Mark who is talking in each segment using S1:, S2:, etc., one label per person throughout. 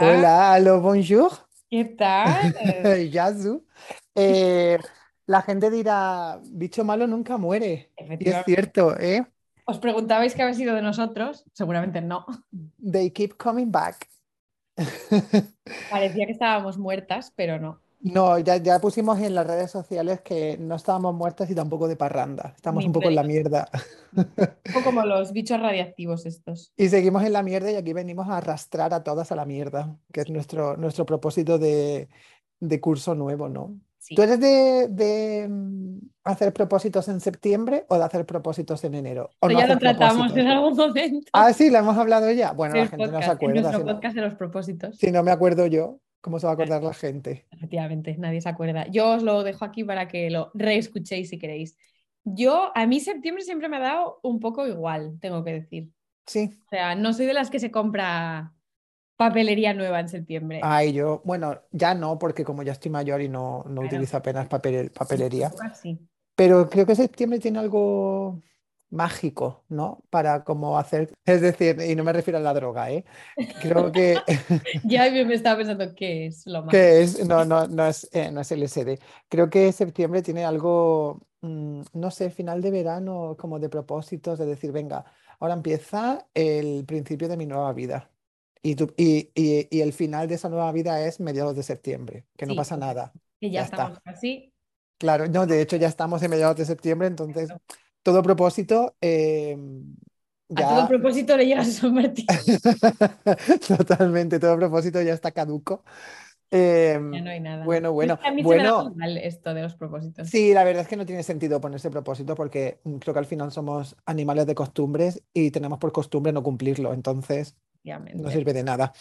S1: Hola.
S2: Hola,
S1: aló, bonjour.
S2: ¿qué tal?
S1: Yasu. Eh, la gente dirá, bicho malo nunca muere. Y es cierto, ¿eh?
S2: ¿Os preguntabais qué había sido de nosotros? Seguramente no.
S1: They keep coming back.
S2: Parecía que estábamos muertas, pero no.
S1: No, ya, ya pusimos en las redes sociales que no estábamos muertas y tampoco de parranda. Estamos un poco en la mierda.
S2: Un poco como los bichos radiactivos estos.
S1: Y seguimos en la mierda y aquí venimos a arrastrar a todas a la mierda, que es nuestro, nuestro propósito de, de curso nuevo, ¿no?
S2: Sí.
S1: ¿Tú eres de, de, mm, hacer propósitos en septiembre o de hacer propósitos en enero? ¿O no
S2: ya lo tratamos en algún momento.
S1: Ah, sí, lo hemos hablado ya. Bueno,
S2: en
S1: la gente no se
S2: podcast, en
S1: acuerda.
S2: nuestro
S1: Si no,
S2: podcast de los propósitos.
S1: si no me acuerdo yo, ¿cómo se va a acordar la gente?
S2: Efectivamente, nadie se acuerda. Yo os lo dejo aquí para que lo reescuchéis si queréis. Yo, a mí septiembre siempre me ha dado un poco igual, tengo que decir.
S1: Sí.
S2: O sea, no soy de las que se compra papelería nueva en septiembre.
S1: Ay, yo, bueno, ya no, porque como ya estoy mayor y no, no utilizo apenas papel- papelería.
S2: Sí.
S1: Pero creo que septiembre tiene algo mágico, ¿no? Para como hacer, es decir, y no me refiero a la droga, ¿eh? Creo que,
S2: Ya me estaba pensando qué es lo más.
S1: que es, no, no, no es, eh, no es LSD. Creo que septiembre tiene algo, mm, no sé, final de verano, como de propósitos, de decir, venga, ahora empieza el principio de mi nueva vida. Y, tú- y, y- y el final de esa nueva vida es mediados de septiembre, que no
S2: Sí,
S1: pasa nada.
S2: Que ya
S1: ya está.
S2: estamos casi.
S1: Claro, no, de hecho ya estamos en mediados de septiembre, entonces todo propósito eh,
S2: A todo propósito le llegas a San Martín.
S1: totalmente, todo propósito ya está caduco. Eh,
S2: Ya no hay nada.
S1: bueno, bueno,
S2: a mí se me
S1: bueno,
S2: mal esto de los propósitos.
S1: sí, la verdad es que no tiene sentido ponerse propósito porque mm, creo que al final somos animales de costumbres y tenemos por costumbre no cumplirlo, entonces no sirve de nada.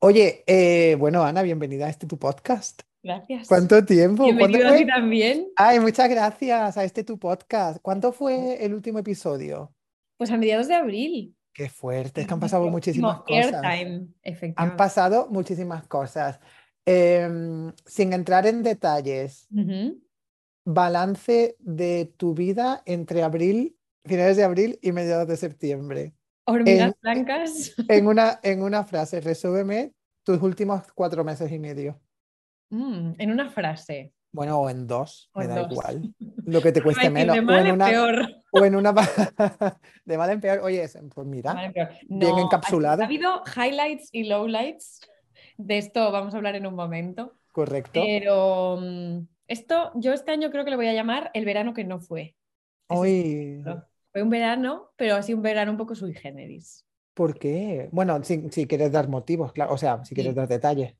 S1: Oye, eh, bueno, Ana, bienvenida a este tu podcast.
S2: Gracias.
S1: ¿Cuánto tiempo? ¿Cuándo
S2: Bienvenido a ti también.
S1: Ay, muchas gracias a este tu podcast. ¿Cuánto fue el último episodio?
S2: Pues a mediados de abril.
S1: Qué fuerte, es que han pasado muchísimas cosas.
S2: airtime,
S1: Han pasado muchísimas cosas. Em, sin entrar en detalles, balance de tu vida entre abril, finales de abril y mediados de septiembre.
S2: Hormigas
S1: En,
S2: blancas.
S1: en una, en una frase, resúmeme tus últimos cuatro meses y medio.
S2: Mm, en una frase.
S1: Bueno, o en dos,
S2: O
S1: me
S2: en
S1: da
S2: dos.
S1: igual. Lo que te cueste menos.
S2: de
S1: O
S2: mal
S1: en
S2: en
S1: una,
S2: peor.
S1: o en una de mal en peor. Oye, es- pues mira,
S2: mal en peor.
S1: bien
S2: No,
S1: encapsulado,
S2: ha habido highlights y lowlights. De esto vamos a hablar en un momento.
S1: correcto.
S2: Pero mm, esto, yo este año creo que le voy a llamar el verano que no fue.
S1: Hoy.
S2: Fue un verano, pero así un verano un poco sui generis.
S1: ¿por qué? Bueno, si, si quieres dar motivos, claro, o sea, si quieres
S2: Sí.
S1: dar detalles.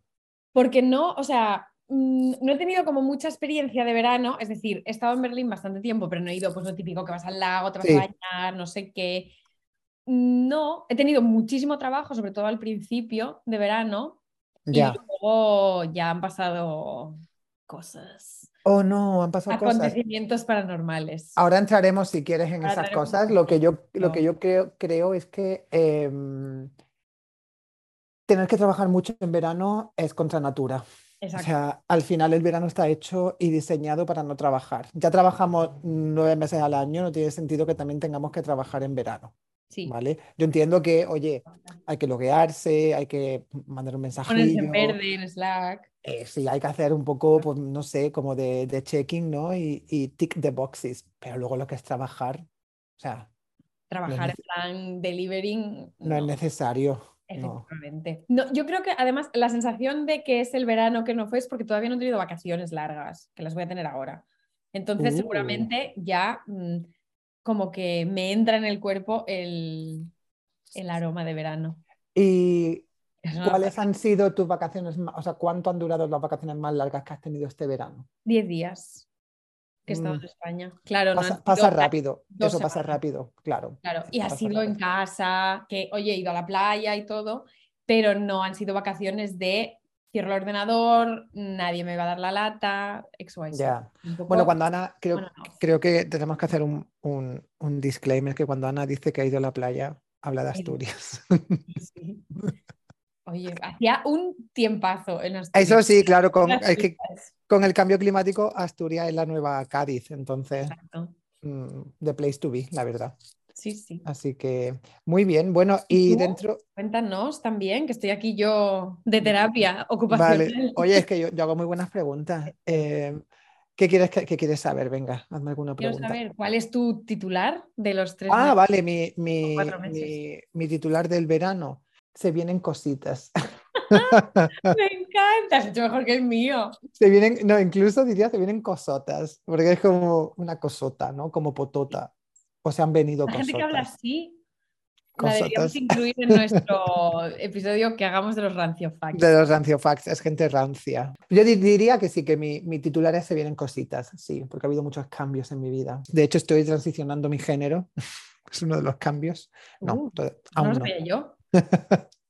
S2: Porque no, o sea, mm, no he tenido como mucha experiencia de verano, es decir, he estado en Berlín bastante tiempo, pero no he ido pues lo típico que vas al lago, te vas a bañar, no sé qué. No, he tenido muchísimo trabajo, sobre todo al principio de verano, y
S1: ya.
S2: luego ya han pasado cosas,
S1: Oh, no, han pasado cosas.
S2: acontecimientos paranormales.
S1: Ahora entraremos, si quieres, en
S2: Ahora
S1: esas cosas. Lo que yo, lo que yo creo, creo es que em, tener que trabajar mucho en verano es contra natura. O
S2: exacto,
S1: sea, al final el verano está hecho y diseñado para no trabajar. Ya trabajamos nueve meses al año, no tiene sentido que también tengamos que trabajar en verano,
S2: sí.
S1: ¿vale? Yo entiendo que, oye, hay que loguearse, hay que mandar un
S2: Ponerse en verde en Slack.
S1: eh, sí, hay que hacer un poco, pues, no sé, como de, de checking, ¿no? Y, y tick the boxes, pero luego lo que es trabajar, o sea,
S2: Trabajar en plan delivering,
S1: no es necesario.
S2: Efectivamente. No, yo creo que además la sensación de que es el verano que no fue es porque todavía no he tenido vacaciones largas, que las voy a tener ahora. Entonces
S1: Uh,
S2: seguramente ya mm, como que me entra en el cuerpo el, el aroma de verano.
S1: ¿Y cuáles han sido tus vacaciones, o sea, cuánto han durado las vacaciones más largas que has tenido este verano?
S2: 10 días que he estado
S1: Mm,
S2: en España. Claro, no
S1: pasa, pasa
S2: sido
S1: rápido, eso pasa
S2: semanas.
S1: rápido, claro,
S2: Claro, y ha
S1: pasa
S2: sido en
S1: rápido.
S2: casa, que oye, he ido a la playa y todo, pero no han sido vacaciones de cierro el ordenador, nadie me va a dar la lata. Un
S1: Bueno, cuando Ana, creo,
S2: bueno, no.
S1: creo que tenemos que hacer un, un, un disclaimer, que cuando Ana dice que ha ido a la playa, habla de Asturias.
S2: sí. Oye, hacía un tiempazo en
S1: Eso
S2: Asturias.
S1: sí, claro, con, es que con el cambio climático, Asturias es la nueva Cádiz, entonces, mm, the place to be, la verdad.
S2: Sí, sí.
S1: Así que muy bien. Bueno, y,
S2: tú?
S1: dentro.
S2: Cuéntanos también, que estoy aquí yo de terapia
S1: Vale.
S2: ocupacional.
S1: Oye, es que yo, yo hago muy buenas preguntas. Eh, ¿qué quieres, que- qué quieres saber? Venga, hazme alguna
S2: Quiero
S1: pregunta.
S2: saber cuál es tu titular de los tres
S1: Ah,
S2: meses?
S1: vale, mi, mi, mi, mi titular del verano. Se vienen cositas.
S2: Me encanta, has hecho mejor que el mío.
S1: Se vienen, no, incluso diría se vienen cosotas, porque es como una cosota, ¿no? Como potota. O se han venido
S2: La gente que habla así la deberíamos incluir en nuestro episodio que hagamos de los rancio facts.
S1: De los ranciofax, es gente rancia. Yo di- diría que sí, que mi, mi titular es se vienen cositas, sí, porque ha habido muchos cambios en mi vida. De hecho, estoy transicionando mi género. Es uno de los cambios. No,
S2: Uh, No lo
S1: no.
S2: sabía yo.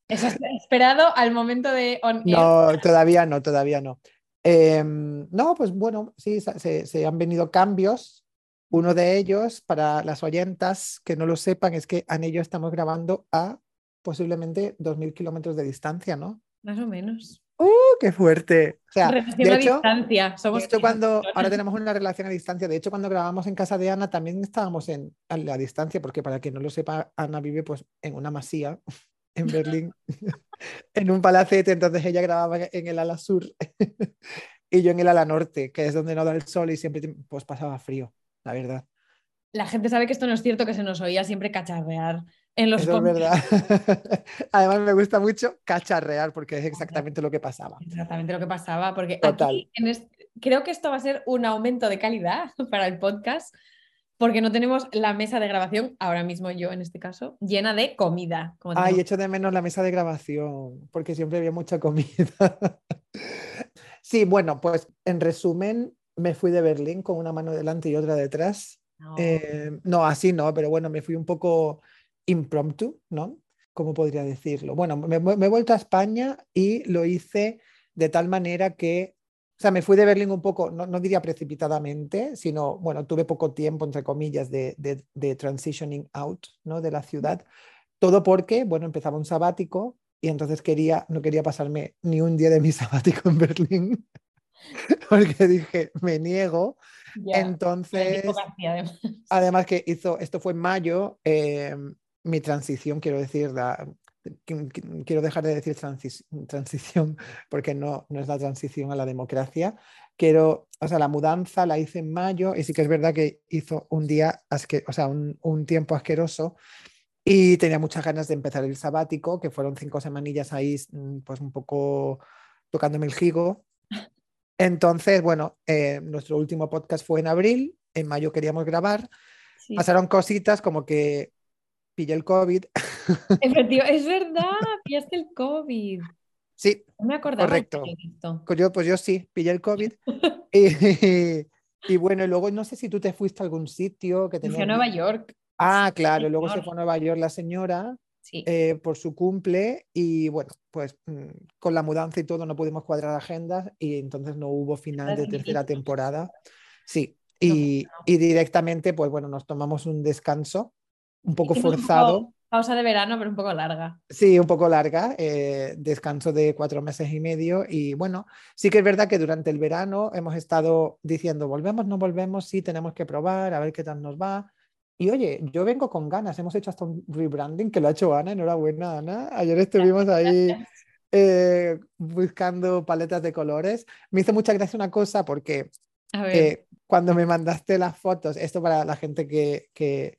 S2: Eso es esperado al momento de on.
S1: No, todavía no, todavía no. Em, no, pues bueno, sí, se- se han venido cambios. Uno de ellos, para las oyentas que no lo sepan, es que yo estamos grabando a posiblemente 2.000 kilómetros de distancia, ¿no?
S2: Más o menos.
S1: ¡Uh, qué fuerte! O sea,
S2: Relación
S1: de
S2: a
S1: hecho,
S2: distancia.
S1: de
S2: Somos
S1: hecho,
S2: cinco
S1: cuando ahora tenemos una relación a distancia, de hecho, cuando grabamos en casa de Ana también estábamos en, a la distancia, porque para quien no lo sepa, Ana vive pues en una masía en Berlín, en un palacete, entonces ella grababa en el ala sur y yo en el ala norte, que es donde no da el sol y siempre pues pasaba frío, la verdad.
S2: La gente sabe que esto no es cierto, que se nos oía siempre cacharrear en los
S1: Eso es verdad. Además me gusta mucho cacharrear porque es exactamente lo que pasaba.
S2: Exactamente lo que pasaba, porque
S1: Total.
S2: aquí en creo que esto va a ser un aumento de calidad para el podcast, porque no tenemos la mesa de grabación, ahora mismo yo en este caso, llena de comida. Como
S1: Ay, echo de menos la mesa de grabación, porque siempre había mucha comida. Sí, bueno, pues en resumen, me fui de Berlín con una mano delante y otra detrás.
S2: No.
S1: Eh, no, así no, pero bueno, me fui un poco impromptu, ¿no? ¿Cómo podría decirlo? Bueno, me, me he vuelto a España y lo hice de tal manera que, o sea, me fui de Berlín un poco, no, no diría precipitadamente, sino, bueno, tuve poco tiempo, entre comillas, de, de, de transitioning out, ¿no? De la ciudad. Todo porque, bueno, empezaba un sabático y entonces quería, no quería pasarme ni un día de mi sabático en Berlín, porque dije, me niego.
S2: Ya,
S1: Entonces,
S2: además.
S1: además que hizo, esto fue en mayo, eh, mi transición, quiero decir, la- qu- qu- quiero dejar de decir transis- transición porque no, no es la transición a la democracia. Quiero, o sea, la mudanza la hice en mayo y sí que es verdad que hizo un día, asque- o sea, un, un tiempo asqueroso y tenía muchas ganas de empezar el sabático, que fueron cinco semanillas ahí, mm, pues un poco tocándome el jigo. Entonces, bueno, eh, nuestro último podcast fue en abril, en mayo queríamos grabar,
S2: Sí.
S1: pasaron cositas como que pillé el COVID.
S2: Es verdad, pillaste el COVID.
S1: Sí,
S2: No me acordaba
S1: Correcto.
S2: esto.
S1: pues yo, pues yo sí, pillé el COVID. y, y bueno, y luego no sé si tú te fuiste a algún sitio que
S2: Me fui
S1: tenía...
S2: a Nueva York.
S1: Ah, claro, luego se fue a Nueva York la señora
S2: Sí.
S1: eh, por su cumple y bueno, pues mm, con la mudanza y todo no pudimos cuadrar agendas y entonces no hubo final de tercera temporada. Sí, y, y directamente pues bueno, nos tomamos un descanso un poco forzado.
S2: pausa de verano, pero un poco larga.
S1: Sí, un poco larga, eh, descanso de cuatro meses y medio y bueno, sí que es verdad que durante el verano hemos estado diciendo, volvemos, no volvemos, sí, tenemos que probar, a ver qué tal nos va. Y oye, yo vengo con ganas, hemos hecho hasta un rebranding que lo ha hecho Ana, enhorabuena Ana. Ayer estuvimos ahí eh, buscando paletas de colores. Me hizo mucha gracia una cosa porque eh, cuando me mandaste las fotos, esto para la gente que, que,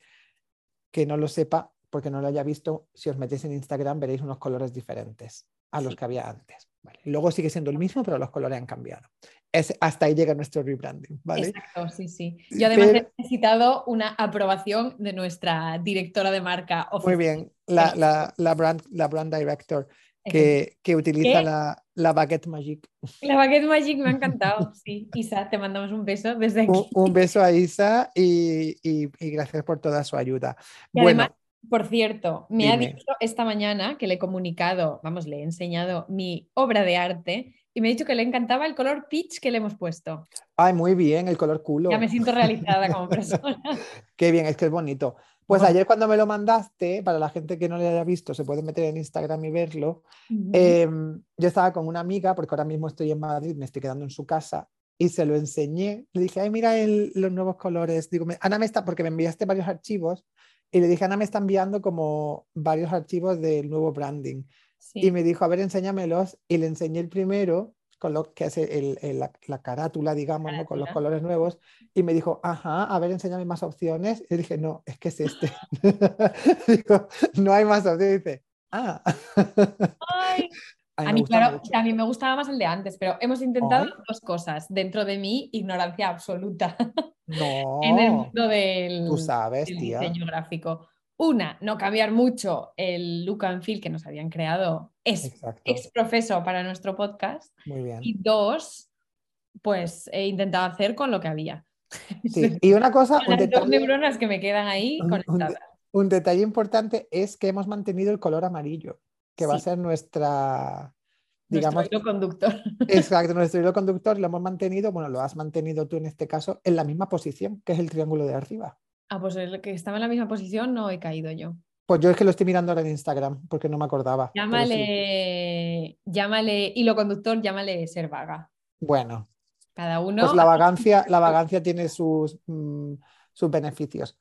S1: que no lo sepa, porque no lo haya visto, si os metéis en Instagram veréis unos colores diferentes a los
S2: Sí.
S1: que había antes. ¿vale? Luego sigue siendo el mismo, pero los colores han cambiado. Es, hasta ahí llega nuestro rebranding, ¿vale?
S2: exacto, sí, sí. Yo además
S1: Pero-
S2: he necesitado una aprobación de nuestra directora de marca
S1: Muy
S2: oficial.
S1: bien, la, la, la brand, la brand director que, que utiliza
S2: ¿Qué?
S1: la, la baguette magic.
S2: La Baguette Magic me ha encantado, sí. Isa, te mandamos un beso desde aquí.
S1: Un, un beso a Isa y, y- y gracias por toda su ayuda.
S2: Y
S1: Bueno,
S2: además, por cierto, me ha
S1: dime.
S2: dicho esta mañana que le he comunicado, vamos, le he enseñado mi obra de arte y me ha dicho que le encantaba el color peach que le hemos puesto.
S1: ay, muy bien, el color culo.
S2: Ya me siento realizada como persona.
S1: Qué bien, es que es bonito. Pues ayer cuando me lo mandaste, para la gente que no le haya visto, se puede meter en Instagram y verlo.
S2: Ujú.
S1: em, yo estaba con una amiga, porque ahora mismo estoy en Madrid, me estoy quedando en su casa, y se lo enseñé. Le dije, ay, mira el- los nuevos colores. Digo, Ana me está, porque me enviaste varios archivos, Y le dije, Ana, me está enviando como varios archivos del nuevo branding.
S2: Sí.
S1: Y me dijo, a ver, enséñamelos. Y le enseñé el primero, con lo que es el- el- la, la carátula, digamos, ¿no? con los colores nuevos. Y me dijo, ajá, a ver, enséñame más opciones. Y dije, no, es que es este. Digo, no hay más opciones. Y dice, ah.
S2: Ay,
S1: A mí
S2: mí, claro,
S1: mucho.
S2: también me gustaba más el de antes, pero hemos intentado
S1: Ay.
S2: dos cosas dentro de mi ignorancia absoluta
S1: No,
S2: en el mundo del,
S1: tú sabes,
S2: del
S1: tía.
S2: diseño gráfico. Una, no cambiar mucho el look and feel que nos habían creado es ex profeso para nuestro podcast.
S1: muy bien.
S2: Y dos, pues he intentado hacer con lo que había.
S1: Sí, y una cosa, un
S2: Las dos neuronas que me quedan ahí
S1: un
S2: conectadas.
S1: un detalle importante es que hemos mantenido el color amarillo, que va a ser nuestra,
S2: Nuestro
S1: digamos,
S2: hilo conductor.
S1: exacto, nuestro hilo conductor, lo hemos mantenido, bueno, lo has mantenido tú en este caso, en la misma posición, que es el triángulo de arriba.
S2: Ah, pues el que estaba en la misma posición no he caído yo.
S1: Pues yo es que lo estoy mirando ahora en Instagram, porque no me acordaba. pero sí.
S2: Llámale, llámale hilo conductor, llámale ser vaga.
S1: Bueno,
S2: Cada uno.
S1: pues la vagancia, la vagancia tiene sus, mm, sus beneficios.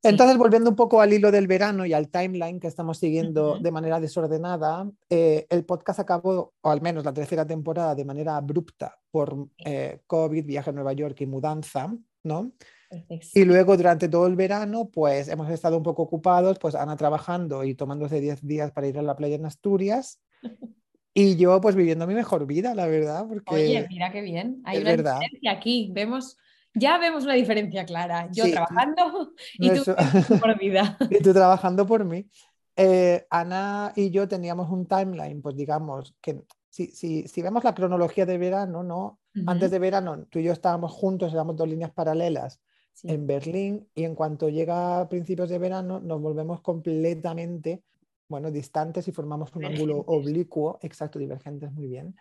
S2: Sí.
S1: Entonces, volviendo un poco al hilo del verano y al timeline que estamos siguiendo de manera desordenada, eh, el podcast acabó, o al menos la tercera temporada, de manera abrupta por eh, COVID, viaje a Nueva York y mudanza, ¿no?
S2: Perfecto.
S1: Y luego durante todo el verano, pues hemos estado un poco ocupados, pues Ana trabajando y tomándose 10 días para ir a la playa en Asturias. Y yo pues viviendo mi mejor vida, la verdad, porque...
S2: Oye, mira qué bien. Hay una
S1: verdad.
S2: diferencia aquí. Vemos, ya vemos una diferencia clara. Yo
S1: Sí.
S2: trabajando y tú
S1: Nuestro-
S2: por vida.
S1: y tú trabajando por mí. Eh, Ana y yo teníamos un timeline, pues digamos, que si, si, si vemos la cronología de verano, ¿no? Antes de verano, tú y yo estábamos juntos, éramos dos líneas paralelas
S2: Sí.
S1: en Berlín y en cuanto llega a principios de verano nos volvemos completamente, bueno, distantes y formamos un ángulo oblicuo, exacto, divergentes, muy bien.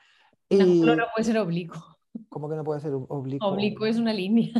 S1: Y
S2: ángulo no puede ser oblicuo.
S1: ¿cómo que no puede ser ob- oblicuo?
S2: Oblicuo es una línea.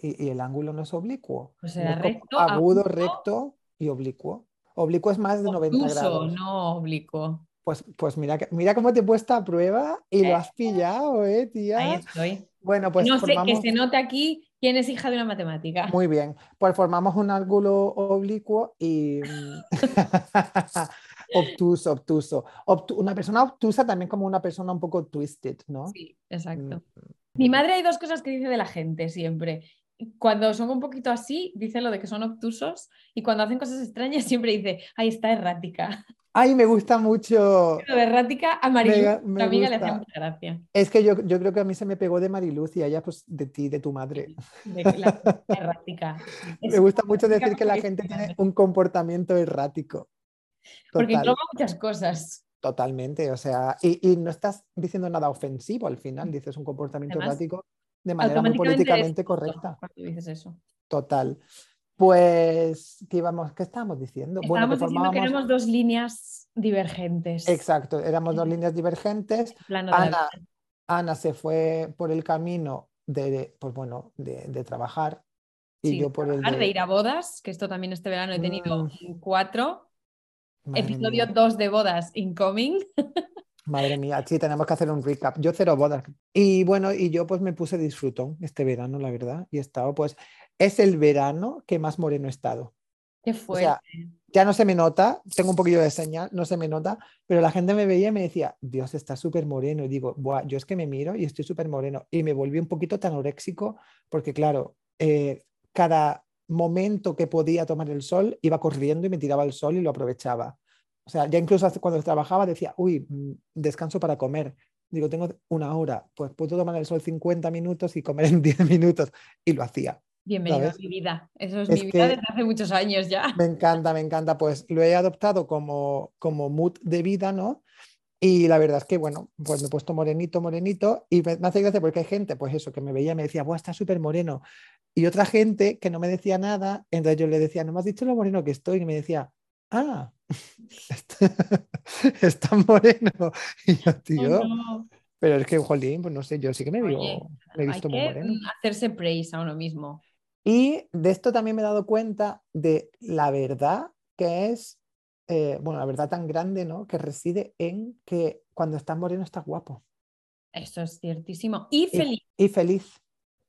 S1: Y, y el ángulo no es oblicuo. No es como
S2: recto,
S1: agudo,
S2: agudo,
S1: recto y oblicuo. Oblicuo es más de 90
S2: obtuso,
S1: grados.
S2: no oblicuo.
S1: Pues, pues mira, mira cómo te he puesto a prueba y lo
S2: Eh.
S1: has pillado, ¿eh,
S2: Ahí
S1: tía?
S2: estoy.
S1: Bueno, pues
S2: no sé, que se note aquí quién es hija de una matemática.
S1: Muy bien, pues formamos un ángulo oblicuo y mm, obtuso, obtuso. Obtu- una persona obtusa también como una persona un poco twisted, ¿no?
S2: Sí, exacto.
S1: Mm,
S2: Mi madre hay dos cosas que dice de la gente siempre. Cuando son un poquito así, dice lo de que son obtusos y cuando hacen cosas extrañas siempre dice, ahí está errática.
S1: Ay, me gusta mucho.
S2: Lo de errática a Marilu,
S1: Me-
S2: mi
S1: me
S2: amiga, le hacía
S1: gusta.
S2: mucha gracia.
S1: Es que yo, yo creo que a mí se me pegó de Mariluz y a ella pues de ti, de tu madre.
S2: De que la errática.
S1: Me gusta mucho decir que la gente tiene un comportamiento errático.
S2: Porque engloba muchas cosas.
S1: totalmente, o sea, y, y no estás diciendo nada ofensivo al final, dices un comportamiento
S2: Además,
S1: errático de manera muy políticamente correcta.
S2: Cuando dices eso.
S1: Total. Pues, ¿qué, íbamos, ¿qué estábamos diciendo? Bueno, que
S2: Estábamos diciendo que
S1: formábamos-
S2: éramos dos líneas divergentes.
S1: Exacto, éramos dos líneas divergentes.
S2: La
S1: Ana. Ana se fue por el camino de, pues bueno, de, de trabajar y
S2: Sí,
S1: yo por el de...
S2: de ir a bodas, que esto también este verano he tenido
S1: Mm.
S2: cuatro.
S1: Madre
S2: Episodio
S1: mía,
S2: 2 de bodas incoming.
S1: madre mía, sí, tenemos que hacer un recap. Yo cero bodas. Y bueno, y yo pues me puse disfrutón este verano, la verdad, y he estado pues, es el verano que más moreno he estado.
S2: Qué
S1: O
S2: fuerte.
S1: sea, ya no se me nota, tengo un poquillo de señal, no se me nota, pero la gente me veía y me decía, Dios, está súper moreno. Y digo, Buah, yo es que me miro y estoy súper moreno. Y me volví un poquito tan anoréxico porque, claro, eh, cada momento que podía tomar el sol, iba corriendo y me tiraba el sol y lo aprovechaba. O sea, ya incluso cuando trabajaba decía, uy, mm, descanso para comer. Digo, tengo una hora, pues puedo tomar el sol 50 minutos y comer en 10 minutos. Y lo hacía.
S2: Bienvenido
S1: ¿sabes?
S2: a mi vida. Eso es,
S1: Es
S2: mi vida desde hace muchos años ya.
S1: Me encanta, me encanta. Pues lo he adoptado como, como mood de vida, ¿no? Y la verdad es que, bueno, pues me he puesto morenito, morenito. Y me, me hace gracia porque hay gente, pues eso, que me veía y me decía, Buah, está súper moreno. Y otra gente que no me decía nada. Entonces yo le decía, no me has dicho lo moreno que estoy. Y me decía, ah, está moreno. Y yo,
S2: Oh,
S1: tío,
S2: no.
S1: pero es que, jolín, pues no sé, yo sí que me,
S2: Oye,
S1: veo, me he
S2: Hay
S1: visto muy
S2: que
S1: moreno.
S2: hacerse praise a uno mismo.
S1: Y de esto también me he dado cuenta de la verdad que es, eh, bueno, la verdad tan grande, ¿no? Que reside en que cuando estás moreno estás guapo
S2: Eso es ciertísimo. Y
S1: Y-
S2: feliz.
S1: y feliz.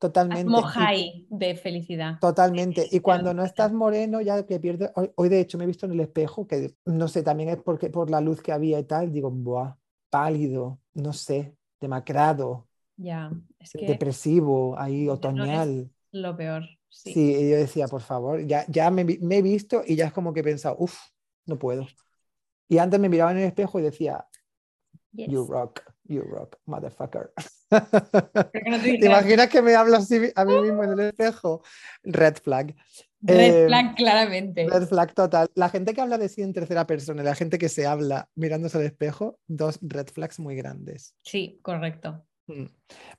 S1: Totalmente.
S2: High de felicidad.
S1: Totalmente. Y cuando no estás moreno, ya que pierdes. Hoy, hoy, de hecho, me he visto en el espejo, que no sé, también es porque por la luz que había y tal, digo, buah, pálido, no sé, demacrado,
S2: Ya, es que
S1: depresivo, ahí
S2: no
S1: otoñal.
S2: lo peor. Sí.
S1: Sí, y yo decía, por favor, ya, ya me, he visto y ya es como que he pensado, uff, no puedo. Y antes me miraba en el espejo y decía,
S2: Yes.
S1: you rock, you rock, motherfucker.
S2: Te
S1: ¿Te
S2: dije
S1: imaginas que me hablo así a mí mismo en el espejo? Red flag.
S2: Red
S1: Eh,
S2: flag, claramente.
S1: Red flag total. La gente que habla de sí en tercera persona y la gente que se habla mirándose al espejo, dos red flags muy grandes.
S2: Sí, correcto.
S1: Mm.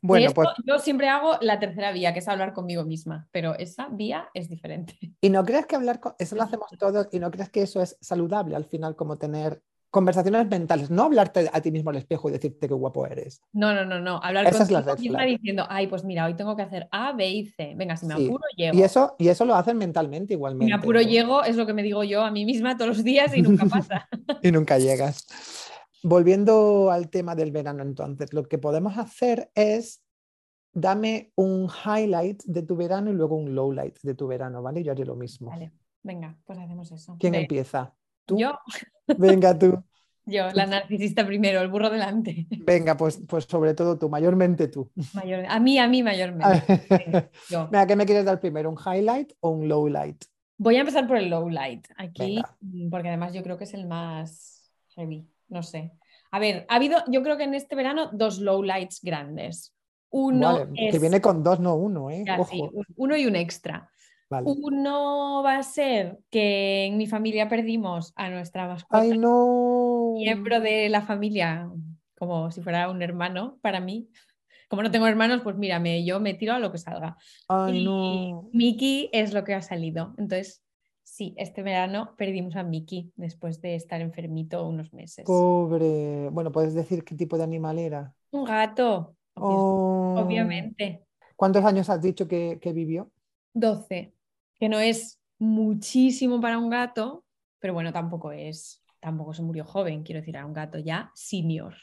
S1: Bueno,
S2: esto,
S1: pues,
S2: yo siempre hago la tercera vía, que es hablar conmigo misma, pero esa vía es diferente.
S1: ¿y no crees que hablar con eso lo hacemos todos y no crees que eso es saludable al final como tener conversaciones mentales, no hablarte a ti mismo al espejo y decirte qué guapo eres?
S2: No, no, no, no. Hablar
S1: Esa es la
S2: contigo misma
S1: flag.
S2: diciendo, ay, pues mira, hoy tengo que hacer A, B y C. Venga, si me
S1: Sí.
S2: apuro, llego.
S1: Y eso, y eso lo hacen mentalmente
S2: Si
S1: igualmente.
S2: me apuro, llego, es lo que me digo yo a mí misma todos los días y nunca pasa.
S1: y nunca llegas. Volviendo al tema del verano, entonces, lo que podemos hacer es dame un highlight de tu verano y luego un lowlight de tu verano, ¿vale? Yo haré lo mismo.
S2: Vale, venga, pues hacemos eso.
S1: ¿Quién empieza? ¿Tú?
S2: Yo,
S1: Venga, tú.
S2: yo, la narcisista primero, el burro delante.
S1: Venga, pues, pues sobre todo tú, mayormente tú.
S2: Mayor- a mí, a mí mayormente. Yo.
S1: Venga, ¿qué me quieres dar primero? ¿Un highlight o un lowlight?
S2: Voy a empezar por el low light aquí,
S1: Venga.
S2: mm, porque además yo creo que es el más heavy, no sé. A ver, ha habido, yo creo que en este verano, dos low lights grandes. Uno
S1: Vale,
S2: es
S1: que viene con dos, no uno, ¿eh?
S2: sí, uno y un extra.
S1: Vale.
S2: Uno va a ser que en mi familia perdimos a nuestra mascota,
S1: Ay, no.
S2: miembro de la familia, como si fuera un hermano para mí. Como no tengo hermanos, pues mírame, yo me tiro a lo que salga.
S1: Ay,
S2: Y
S1: no.
S2: Mickey es lo que ha salido. Entonces, sí, este verano perdimos a Mickey después de estar enfermito unos meses.
S1: Pobre. Bueno, ¿puedes decir qué tipo de animal era?
S2: Un gato, obvi-
S1: Oh.
S2: obviamente.
S1: ¿Cuántos años has dicho que, que vivió?
S2: 12, que no es muchísimo para un gato, pero bueno, tampoco es, tampoco se murió joven, quiero decir, era un gato ya senior.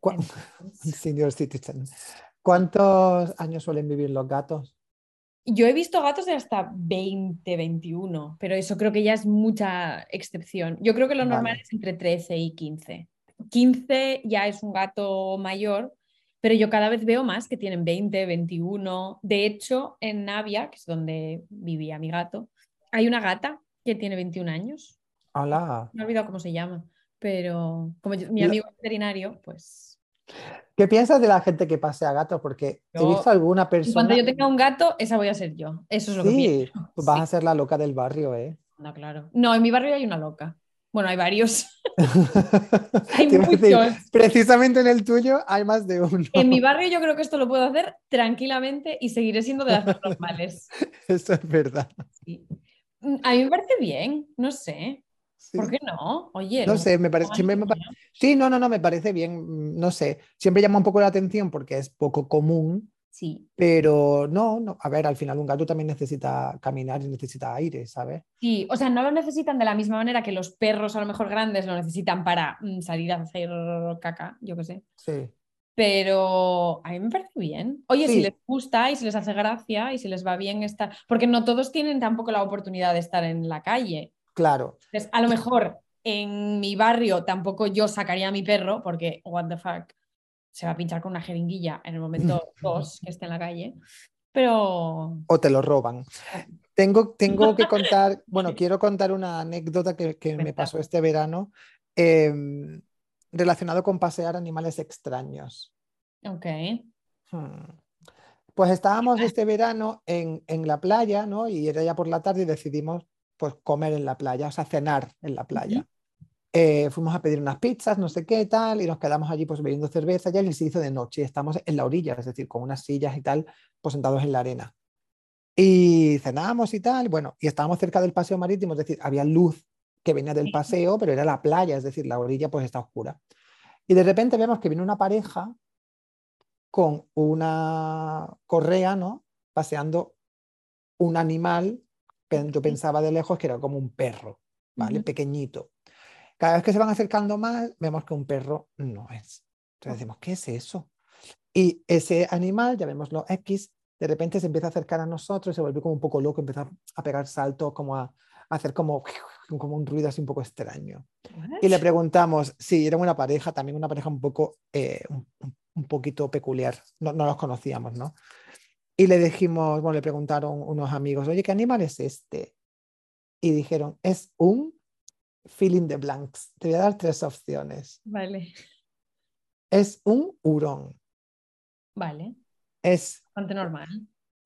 S2: Entonces,
S1: Senior citizen. ¿Cuántos años suelen vivir los gatos?
S2: Yo he visto gatos de hasta 20, 21, pero eso creo que ya es mucha excepción. Yo creo que lo normal es entre 13 y 15. 15 ya es un gato mayor, pero yo cada vez veo más que tienen 20, 21. De hecho, en Navia, que es donde vivía mi gato, hay una gata que tiene 21 años.
S1: Hola.
S2: Me he olvidado cómo se llama, pero como yo- mi amigo es veterinario, pues...
S1: ¿Qué piensas de la gente que pasea gatos? Porque he
S2: Yo-
S1: visto alguna persona.
S2: cuanto yo tenga un gato, esa voy a ser yo. Eso es lo que
S1: Sí,
S2: pienso.
S1: pues vas
S2: Sí.
S1: a ser la loca del barrio, ¿eh?
S2: No, claro. No, en mi barrio hay una loca. Bueno, hay varios. Hay
S1: decir,
S2: muchos.
S1: precisamente en el tuyo hay más de uno.
S2: En mi barrio yo creo que esto lo puedo hacer tranquilamente y seguiré siendo de las normales.
S1: Eso es verdad.
S2: Sí. Mm, A mí me parece bien, no sé.
S1: Sí.
S2: ¿Por qué no? Oye,
S1: No
S2: lo-
S1: sé, me parece, siempre me pa- Sí, no, no, no, me parece bien. mm, No sé, siempre llama un poco la atención porque es poco común,
S2: Sí,
S1: pero no, no. A ver, al final un gato también necesita caminar y necesita aire, ¿sabes?
S2: sí. O sea, no lo necesitan de la misma manera que los perros a lo mejor grandes lo necesitan para mm, salir a hacer caca, yo qué sé.
S1: Sí.
S2: Pero a mí me parece bien. Oye, si les gusta y si les hace gracia y si les va bien estar, porque no todos tienen tampoco la oportunidad de estar en la calle.
S1: Claro,
S2: Entonces, a lo mejor en mi barrio tampoco yo sacaría a mi perro, porque what the fuck, se va a pinchar con una jeringuilla en el momento 2 que esté en la calle. Pero
S1: o te lo roban. Tengo, tengo que contar, bueno, quiero contar una anécdota que, que me pasó este verano em, relacionado con pasear animales extraños.
S2: ok.
S1: Hmm. Pues estábamos este verano en, en la playa, ¿no? Y era ya por la tarde y decidimos pues comer en la playa, o sea, cenar en la playa. Eh, fuimos a pedir unas pizzas, no sé qué tal, y nos quedamos allí pues bebiendo cerveza ya y se hizo de noche y estamos en la orilla, es decir, con unas sillas y tal, pues sentados en la arena. Y cenamos y tal, bueno, y estábamos cerca del paseo marítimo, es decir, había luz que venía del paseo, pero era la playa, es decir, la orilla pues está oscura. Y de repente vemos que viene una pareja con una correa, ¿no? Paseando un animal, que yo pensaba de lejos que era como un perro, ¿vale? Pequeñito. Cada vez que se van acercando más, vemos que un perro no es. Entonces decimos, ¿qué es eso? Y ese animal, llamémoslo X, de repente se empieza a acercar a nosotros, se vuelve como un poco loco, empieza a pegar saltos, como a, hacer como, como un ruido así un poco extraño. Y le preguntamos si era una pareja, también una pareja un poco, eh, un, un, poquito peculiar, no, no, los conocíamos, ¿no? Y le dijimos, bueno, le preguntaron unos amigos, oye, ¿qué animal es este? Y dijeron, es un filling the blanks. Te voy a dar tres opciones.
S2: Vale.
S1: Es un hurón.
S2: Vale.
S1: Es.
S2: Bastante normal.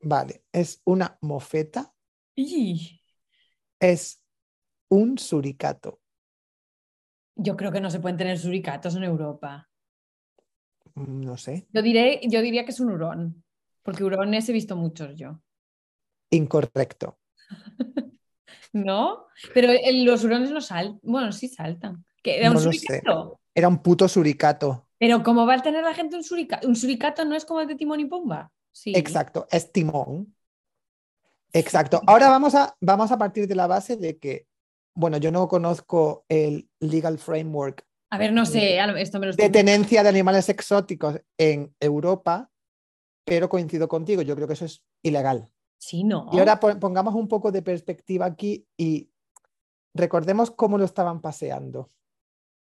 S1: Vale. Es una mofeta.
S2: Y...
S1: Es un suricato.
S2: Yo creo que no se pueden tener suricatos en Europa.
S1: Mm, no sé.
S2: Yo, diré, yo diría que es un hurón, porque hurones he visto muchos yo.
S1: Incorrecto.
S2: ¿No? Pero los hurones no saltan. Bueno, sí saltan. ¿Era un suricato?
S1: Era un puto suricato.
S2: Pero ¿cómo va a tener la gente un suricato? ¿Un suricato no es como el de Timón y Pumba?
S1: Sí. Exacto, es Timón. Exacto. Ahora vamos a, vamos a partir de la base de que, bueno, yo no conozco el legal framework.
S2: A ver, no sé, esto me lo
S1: De tenencia de animales exóticos en Europa, pero coincido contigo, yo creo que eso es ilegal.
S2: Sí, no.
S1: Y ahora pongamos un poco de perspectiva aquí y recordemos cómo lo estaban paseando.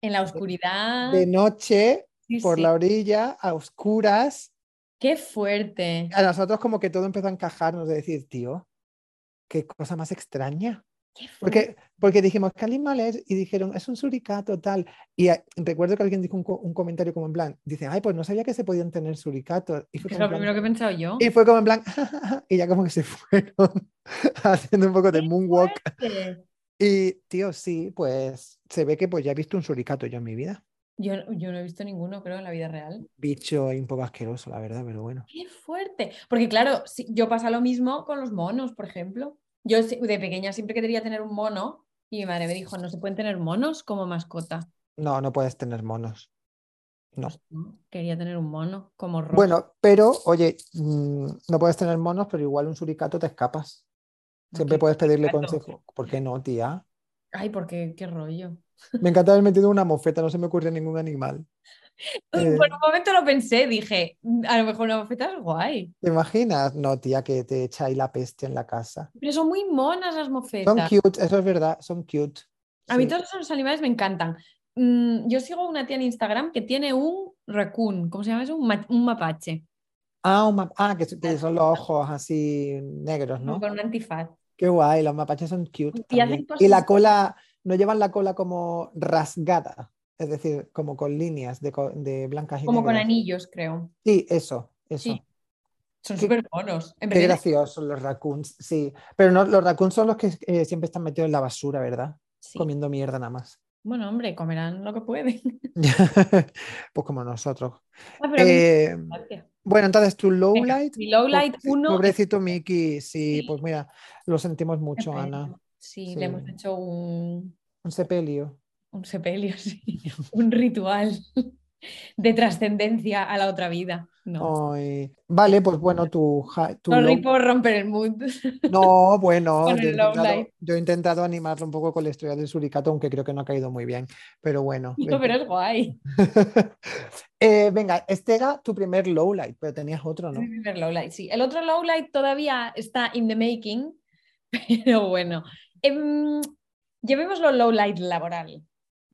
S2: En la oscuridad.
S1: De noche, por la orilla, a oscuras.
S2: Qué fuerte.
S1: A nosotros como que todo empezó a encajarnos de decir, tío, qué cosa más extraña. Porque, porque dijimos, ¿qué animal es? Y dijeron, es un suricato, tal. Y eh, recuerdo que alguien dijo un, comentario como en plan, dice, ay, pues no sabía que se podían tener suricatos.
S2: Y fue es lo primero que he pensado yo.
S1: Y fue como en plan, y ya como que se fueron haciendo un poco de moonwalk. Y, tío, sí, pues se ve que pues ya he visto un suricato yo en mi vida.
S2: Yo, yo no he visto ninguno, creo, en la vida real.
S1: Bicho un poco asqueroso, la verdad, pero bueno.
S2: Qué fuerte. Porque claro, yo pasa lo mismo con los monos, por ejemplo. Yo de pequeña siempre quería tener un mono y mi madre me dijo, no se pueden tener monos como mascota.
S1: No, no puedes tener monos. No. Pues
S2: quería tener un mono como rojo.
S1: Bueno, pero oye, mm, no puedes tener monos, pero igual un suricato te escapas. Siempre puedes pedirle consejo. ¿Por qué no, tía?
S2: Ay, porque qué rollo.
S1: Me encanta haber metido una mofeta, no se me ocurre ningún animal.
S2: Por un eh, momento lo pensé, dije, mm, a lo mejor una mofeta es guay.
S1: ¿Te imaginas? No, tía, que te echa ahí la peste en la casa.
S2: Pero son muy monas las mofetas.
S1: Son cute, eso es verdad, son cute.
S2: A mí todos esos animales me encantan. Mm, yo sigo una tía en Instagram que tiene un raccoon, ¿cómo se llama eso? Un, mapache.
S1: Ah, ah que, son los ojos así negros, ¿no?
S2: Con un antifaz.
S1: Qué guay, los mapaches son cute. Y, la cola, no llevan la cola como rasgada. Es decir, como con líneas de, de blancas y
S2: Como con anillos, creo.
S1: Sí, eso, eso.
S2: Son súper monos.
S1: Qué graciosos los raccoons, sí. Pero no, los raccoons son los que eh, siempre están metidos en la basura, ¿verdad? Comiendo mierda nada más.
S2: Bueno, hombre, comerán lo que pueden.
S1: pues como nosotros. Ah, eh, bueno, entonces tu low light.
S2: low light 1.
S1: Pobrecito Mickey, sí, pues mira, lo sentimos mucho, Ana.
S2: Sí, le hemos hecho un.
S1: Un sepelio
S2: un sepelio, sí. un ritual de trascendencia a la otra vida. No.
S1: vale, pues bueno, tu, tu
S2: no por romper el mood.
S1: No, bueno, yo he, intentado, animarlo un poco con la historia del suricato, aunque creo que no ha caído muy bien. Pero bueno.
S2: No, pero es guay.
S1: eh, venga, este era tu primer lowlight, pero tenías otro, ¿no?
S2: Mi primer lowlight, sí. El otro lowlight todavía está in the making, pero bueno. Eh, llevémoslo lowlight laboral.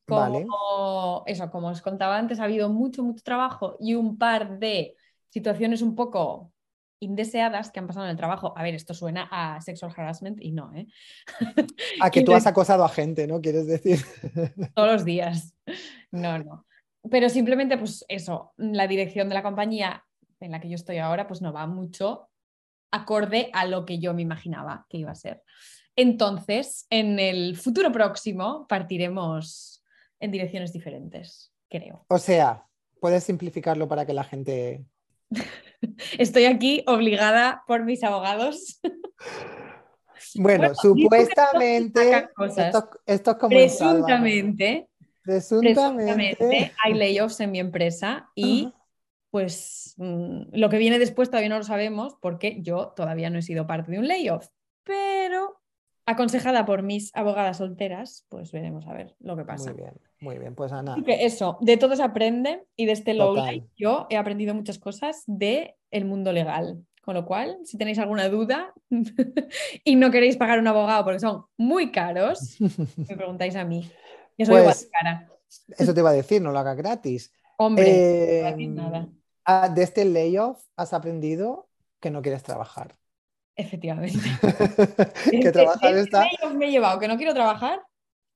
S2: Como, eso, como os contaba antes, ha habido mucho, mucho trabajo y un par de situaciones un poco indeseadas que han pasado en el trabajo. A ver, esto suena a sexual harassment y no, ¿eh?
S1: A que tú has acosado a gente, ¿no? ¿Quieres decir?
S2: Todos los días. No, no. Pero simplemente, pues eso, la dirección de la compañía en la que yo estoy ahora, pues no va mucho acorde a lo que yo me imaginaba que iba a ser. Entonces, en el futuro próximo partiremos en direcciones diferentes, creo.
S1: O sea, puedes simplificarlo para que la gente...
S2: Estoy aquí obligada por mis abogados.
S1: Bueno, supuestamente,
S2: esto, como presuntamente, presuntamente, hay layoffs en mi empresa y pues mm, lo que viene después todavía no lo sabemos porque yo todavía no he sido parte de un layoff, pero aconsejada por mis abogadas solteras, pues veremos a ver lo que pasa.
S1: Muy bien, muy bien, pues Ana.
S2: eso, de todo se aprende y de este low life yo he aprendido muchas cosas de el mundo legal. Con lo cual, si tenéis alguna duda y no queréis pagar un abogado porque son muy caros, me preguntáis a mí. Yo soy
S1: Pues,
S2: cara.
S1: Eso te iba a decir, no lo hagas gratis.
S2: Hombre, no
S1: Eh,
S2: decir nada.
S1: ah, de este layoff has aprendido que no quieres trabajar.
S2: Efectivamente.
S1: que trabajar está,
S2: me he llevado que no quiero trabajar.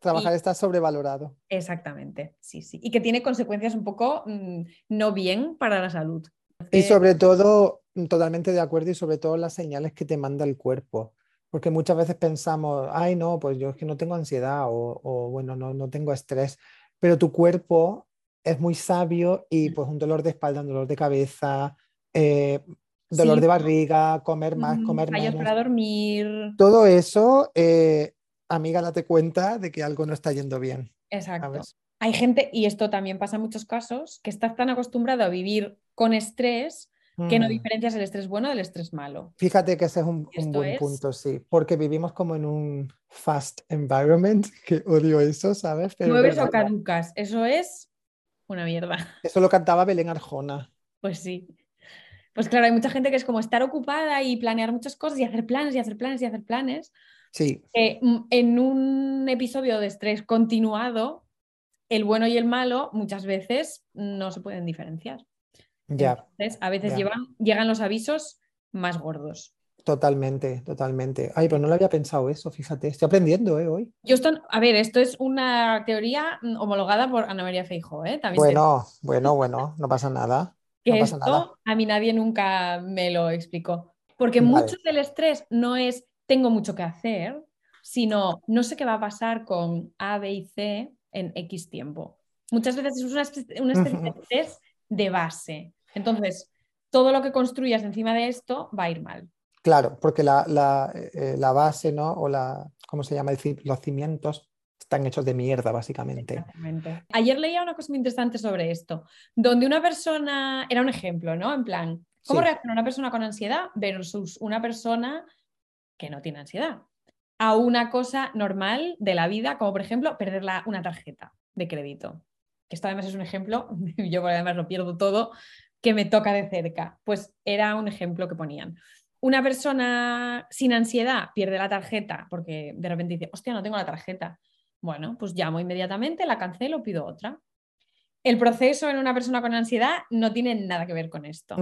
S1: trabajar
S2: y-
S1: está sobrevalorado.
S2: Exactamente, sí, sí. Y que tiene consecuencias un poco mm, no bien para la salud.
S1: Y sobre todo, totalmente de acuerdo, y sobre todo las señales que te manda el cuerpo. Porque muchas veces pensamos, ay, no, pues yo es que no tengo ansiedad o, o, bueno, no, no tengo estrés, pero tu cuerpo es muy sabio y
S2: Mm.
S1: pues un dolor de espalda, un dolor de cabeza, eh, dolor
S2: Sí,
S1: de barriga, comer más, comer menos.
S2: para dormir.
S1: Todo eso, eh, amiga, date cuenta de que algo no está yendo bien,
S2: Exacto.
S1: ¿sabes?
S2: Hay gente, y esto también pasa en muchos casos, que estás tan acostumbrado a vivir con estrés que no
S1: Mm.
S2: diferencias el estrés bueno del estrés malo.
S1: Fíjate que ese es un, un buen
S2: es-
S1: punto, sí, porque vivimos como en un fast environment, que odio eso, ¿sabes? Pero es
S2: Mueves o caducas, eso es una mierda.
S1: Eso lo cantaba Belén Arjona.
S2: Pues sí. Pues claro, hay mucha gente que es como estar ocupada y planear muchas cosas y hacer planes y hacer planes y hacer planes.
S1: Sí,
S2: mm, en un episodio de estrés continuado, el bueno y el malo muchas veces no se pueden diferenciar.
S1: ya,
S2: Entonces, a veces
S1: ya.
S2: llevan, llegan los avisos más gordos.
S1: totalmente, totalmente. Ay, pero no lo había pensado eso, fíjate, estoy aprendiendo, ¿eh? Hoy.
S2: Yo esto, a ver, esto es una teoría mm, homologada por Ana María Feijóo, ¿eh? También
S1: Bueno, bueno, bueno, no pasa nada.
S2: Que
S1: no pasa nada.
S2: esto a mí nadie nunca me lo explicó. Porque
S1: Vale.
S2: mucho del estrés no es tengo mucho que hacer, sino no sé qué va a pasar con A, B y C en X tiempo. Muchas veces es una especie, una especie de estrés de base. Entonces, todo lo que construyas encima de esto va a ir mal.
S1: Claro, porque la, la, eh, la base, ¿no? O la, ¿cómo se llama? Los cimientos están hechos de mierda, básicamente.
S2: Ayer leía una cosa muy interesante sobre esto, donde una persona, era un ejemplo, ¿no? En plan, ¿cómo
S1: Sí.
S2: reacciona una persona con ansiedad versus una persona que no tiene ansiedad? A una cosa normal de la vida, como por ejemplo perder la- una tarjeta de crédito. Que esto además es un ejemplo, yo además lo pierdo todo, que me toca de cerca. Pues era un ejemplo que ponían. Una persona sin ansiedad pierde la tarjeta porque de repente dice, hostia, no tengo la tarjeta. Bueno, pues llamo inmediatamente, la cancelo, pido otra. El proceso en una persona con ansiedad no tiene nada que ver con esto.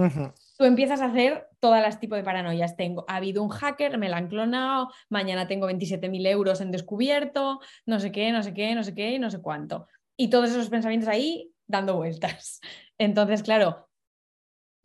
S2: Tú empiezas a hacer todas las tipos de paranoias. Tengo, ha habido un hacker, me la han clonado, mañana tengo 27.000 euros en descubierto, no sé qué, no sé qué, no sé qué, no sé cuánto. Y todos esos pensamientos ahí dando vueltas. Entonces, claro,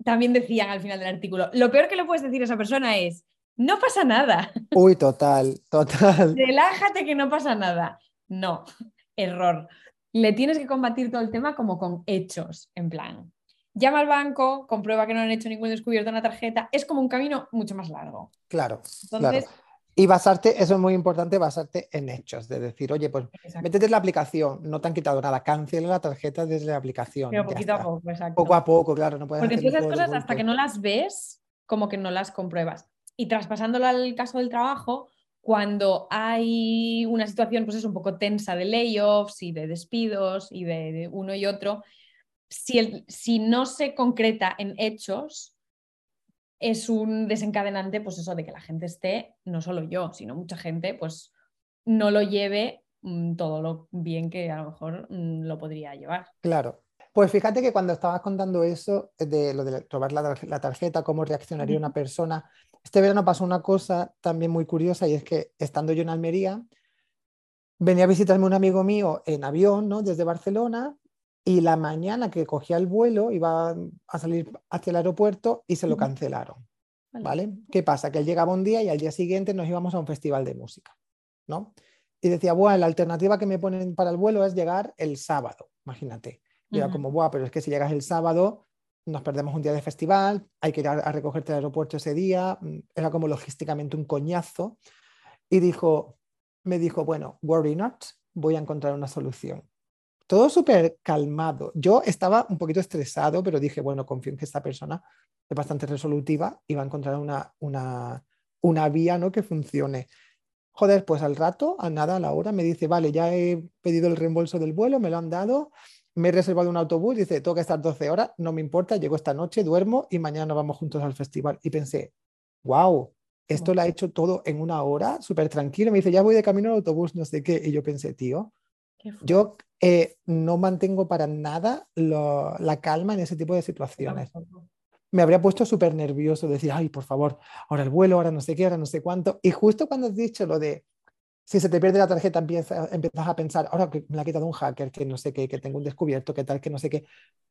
S2: también decían al final del artículo, lo peor que le puedes decir a esa persona es, no pasa nada,
S1: Uy, total, total.
S2: relájate que no pasa nada. No, error. Le tienes que combatir todo el tema como con hechos, en plan. Llama al banco, comprueba que no han hecho ningún descubierto en la tarjeta. Es como un camino mucho más largo.
S1: Claro,
S2: Entonces,
S1: claro. Y basarte, eso es muy importante, basarte en hechos, de decir, oye, pues
S2: exacto,
S1: métete en la aplicación, no te han quitado nada, cancela la tarjeta desde la aplicación.
S2: pero poquito a poco, exacto.
S1: Poco a poco, claro, no puedes
S2: Porque tú
S1: hacerlo
S2: esas cosas hasta que no las ves, como que no las compruebas. Y traspasándolo al caso del trabajo, cuando hay una situación, pues es un poco tensa de layoffs y de despidos y de, de uno y otro, si, el- si no se concreta en hechos, es un desencadenante, pues eso, de que la gente esté, no solo yo, sino mucha gente, pues no lo lleve mm, todo lo bien que a lo mejor mm, lo podría llevar.
S1: Claro. Pues fíjate que cuando estabas contando eso, eh, de lo de robar la, tar- la tarjeta, cómo reaccionaría una persona, este verano pasó una cosa también muy curiosa y es que estando yo en Almería, venía a visitarme un amigo mío en avión, ¿no? Desde Barcelona y la mañana que cogía el vuelo iba a salir hacia el aeropuerto y se lo cancelaron,
S2: Vale.
S1: ¿vale? ¿Qué pasa? Que él llegaba un día y al día siguiente nos íbamos a un festival de música, ¿no? Y decía, bueno, la alternativa que me ponen para el vuelo es llegar el sábado, imagínate. Y era como, Buah, pero es que si llegas el sábado, nos perdemos un día de festival, hay que ir a, recogerte al aeropuerto ese día. mm, Era como logísticamente un coñazo. Y dijo, me dijo, bueno, worry not, voy a encontrar una solución. Todo súper calmado. Yo estaba un poquito estresado, pero dije, bueno, confío en que esta persona es bastante resolutiva y va a encontrar una, una, una vía ¿no? que funcione. Joder, pues al rato, a nada, a la hora, me dice, vale, ya he pedido el reembolso del vuelo, me lo han dado, me he reservado un autobús, dice, tengo que estar 12 horas, no me importa, llego esta noche, duermo y mañana vamos juntos al festival. Y pensé, wow, esto lo ha hecho todo en una hora, súper tranquilo. Me dice, ya voy de camino al autobús, no sé qué. Y yo pensé, tío, yo eh, no mantengo para nada la calma en ese tipo de situaciones. Me habría puesto súper nervioso, decir, ay, por favor, ahora el vuelo, ahora no sé qué, ahora no sé cuánto. Y justo cuando has dicho lo de, si se te pierde la tarjeta, empiezas, empiezas a pensar, ahora que me la ha quitado un hacker, que no sé qué, que tengo un descubierto, que tal, que no sé qué.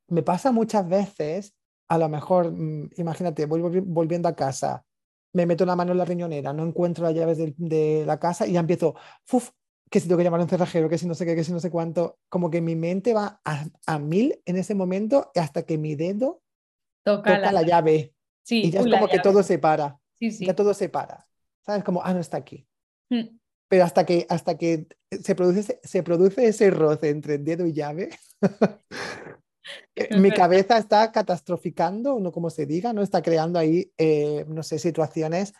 S1: Me pasa muchas veces, a lo mejor, mm, imagínate, vuelvo volviendo a casa, me meto la mano en la riñonera, no encuentro las llaves de, la casa y ya empiezo, uf, que si tengo que llamar a un cerrajero, que si no sé qué, que si no sé cuánto, como que mi mente va a, mil en ese momento hasta que mi dedo toca, la... llave. Sí, y ya es como que todo se para. Sí, sí. Ya todo se para. ¿Sabes? Como, ah, no está aquí. Mm. Pero hasta que, hasta que se, produce, se produce ese roce entre dedo y llave, mi cabeza está catastroficando, no como se diga, ¿no? Está creando ahí, eh, no sé, situaciones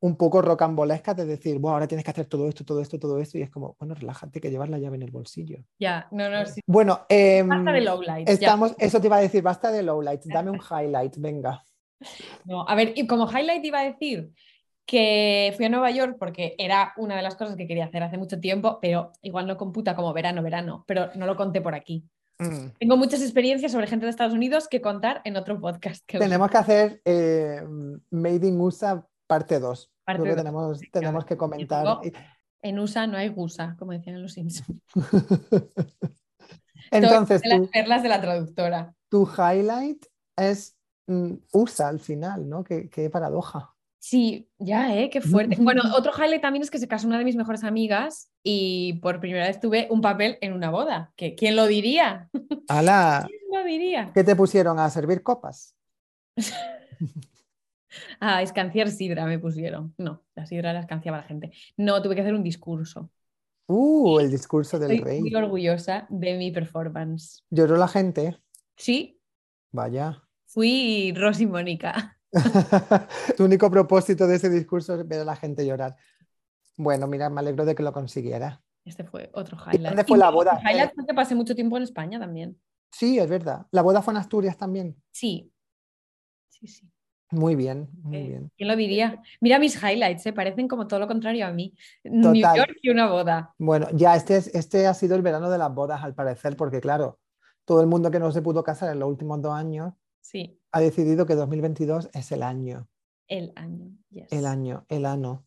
S1: un poco rocambolescas de decir, bueno, ahora tienes que hacer todo esto, todo esto, todo esto, y es como, bueno, relájate que llevas la llave en el bolsillo.
S2: Ya, no, no, sí.
S1: Bueno, em, basta de lowlights. Estamos, eso te iba a decir, basta de lowlights, dame un highlight, venga.
S2: No, a ver, y como highlight iba a decir que fui a Nueva York porque era una de las cosas que quería hacer hace mucho tiempo, pero igual no computa como verano, verano, pero no lo conté por aquí. Mm. Tengo muchas experiencias sobre gente de Estados Unidos que contar en otro podcast.
S1: tenemos que hacer eh, Made in USA parte 2. Creo que tenemos, tenemos que comentar.
S2: en USA no hay gusa, como decían los Simpsons.
S1: Entonces,
S2: de las perlas de la traductora.
S1: Tu highlight es mm, USA al final, ¿no? qué paradoja.
S2: Sí, ya, ¿eh? Qué fuerte. Bueno, otro highlight también es que se casó una de mis mejores amigas y por primera vez tuve un papel en una boda. ¿Quién lo diría?
S1: ¡Hala!
S2: ¿Quién lo diría?
S1: ¿Qué te pusieron a servir copas?
S2: a escanciar sidra me pusieron. No, la sidra la escanciaba la gente. No, tuve que hacer un discurso.
S1: Uh, el discurso del
S2: Estoy
S1: rey.
S2: Muy orgullosa de mi performance.
S1: ¿Lloró la gente?
S2: Sí.
S1: Vaya.
S2: Fui Rosy Mónica.
S1: tu único propósito de ese discurso es ver a la gente llorar. Bueno, mira, me alegro de que lo consiguiera.
S2: Este fue otro highlight.
S1: ¿Dónde fue la boda?
S2: Highlight fue que pasé mucho tiempo en España también.
S1: Sí, es verdad. ¿La boda fue en Asturias también?
S2: Sí. Sí, sí.
S1: Muy bien, muy bien.
S2: ¿Quién lo diría? Mira mis highlights, se parecen como todo lo contrario a mí. New York y una boda.
S1: Bueno, ya este, este ha sido el verano de las bodas, al parecer, porque claro, todo el mundo que no se pudo casar en los últimos dos años
S2: sí.
S1: Ha decidido que 2022 es el año.
S2: El año,
S1: El año, el ano.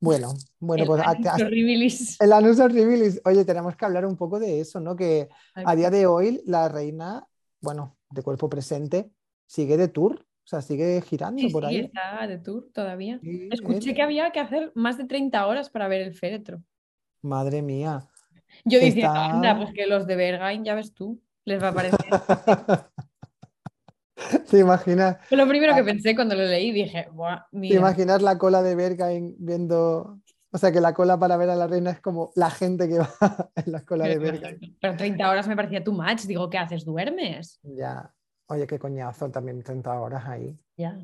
S1: Bueno, bueno,
S2: el
S1: pues
S2: horribilis.
S1: el anus horribilis. Oye, tenemos que hablar un poco de eso, ¿no? Que a día de hoy la reina, bueno, de cuerpo presente, sigue de tour, o sea, sigue girando por ahí.
S2: Sí, está de tour todavía. Escuché que había que hacer más de 30 horas para ver el féretro.
S1: Madre mía.
S2: Yo decía, anda, pues que los de Bergain, ya ves tú, les va a parecer.
S1: ¿Te imaginas?
S2: Fue lo primero que pensé cuando lo leí, dije, Buah,
S1: ¿Te imaginas la cola de Bergain viendo... O sea, que la cola para ver a la reina es como la gente que va en la cola de Bergain.
S2: Pero 30 horas me parecía too much. Digo, ¿qué haces? ¿Duermes?
S1: Ya. Oye, qué coñazo también 30 horas ahí.
S2: Ya.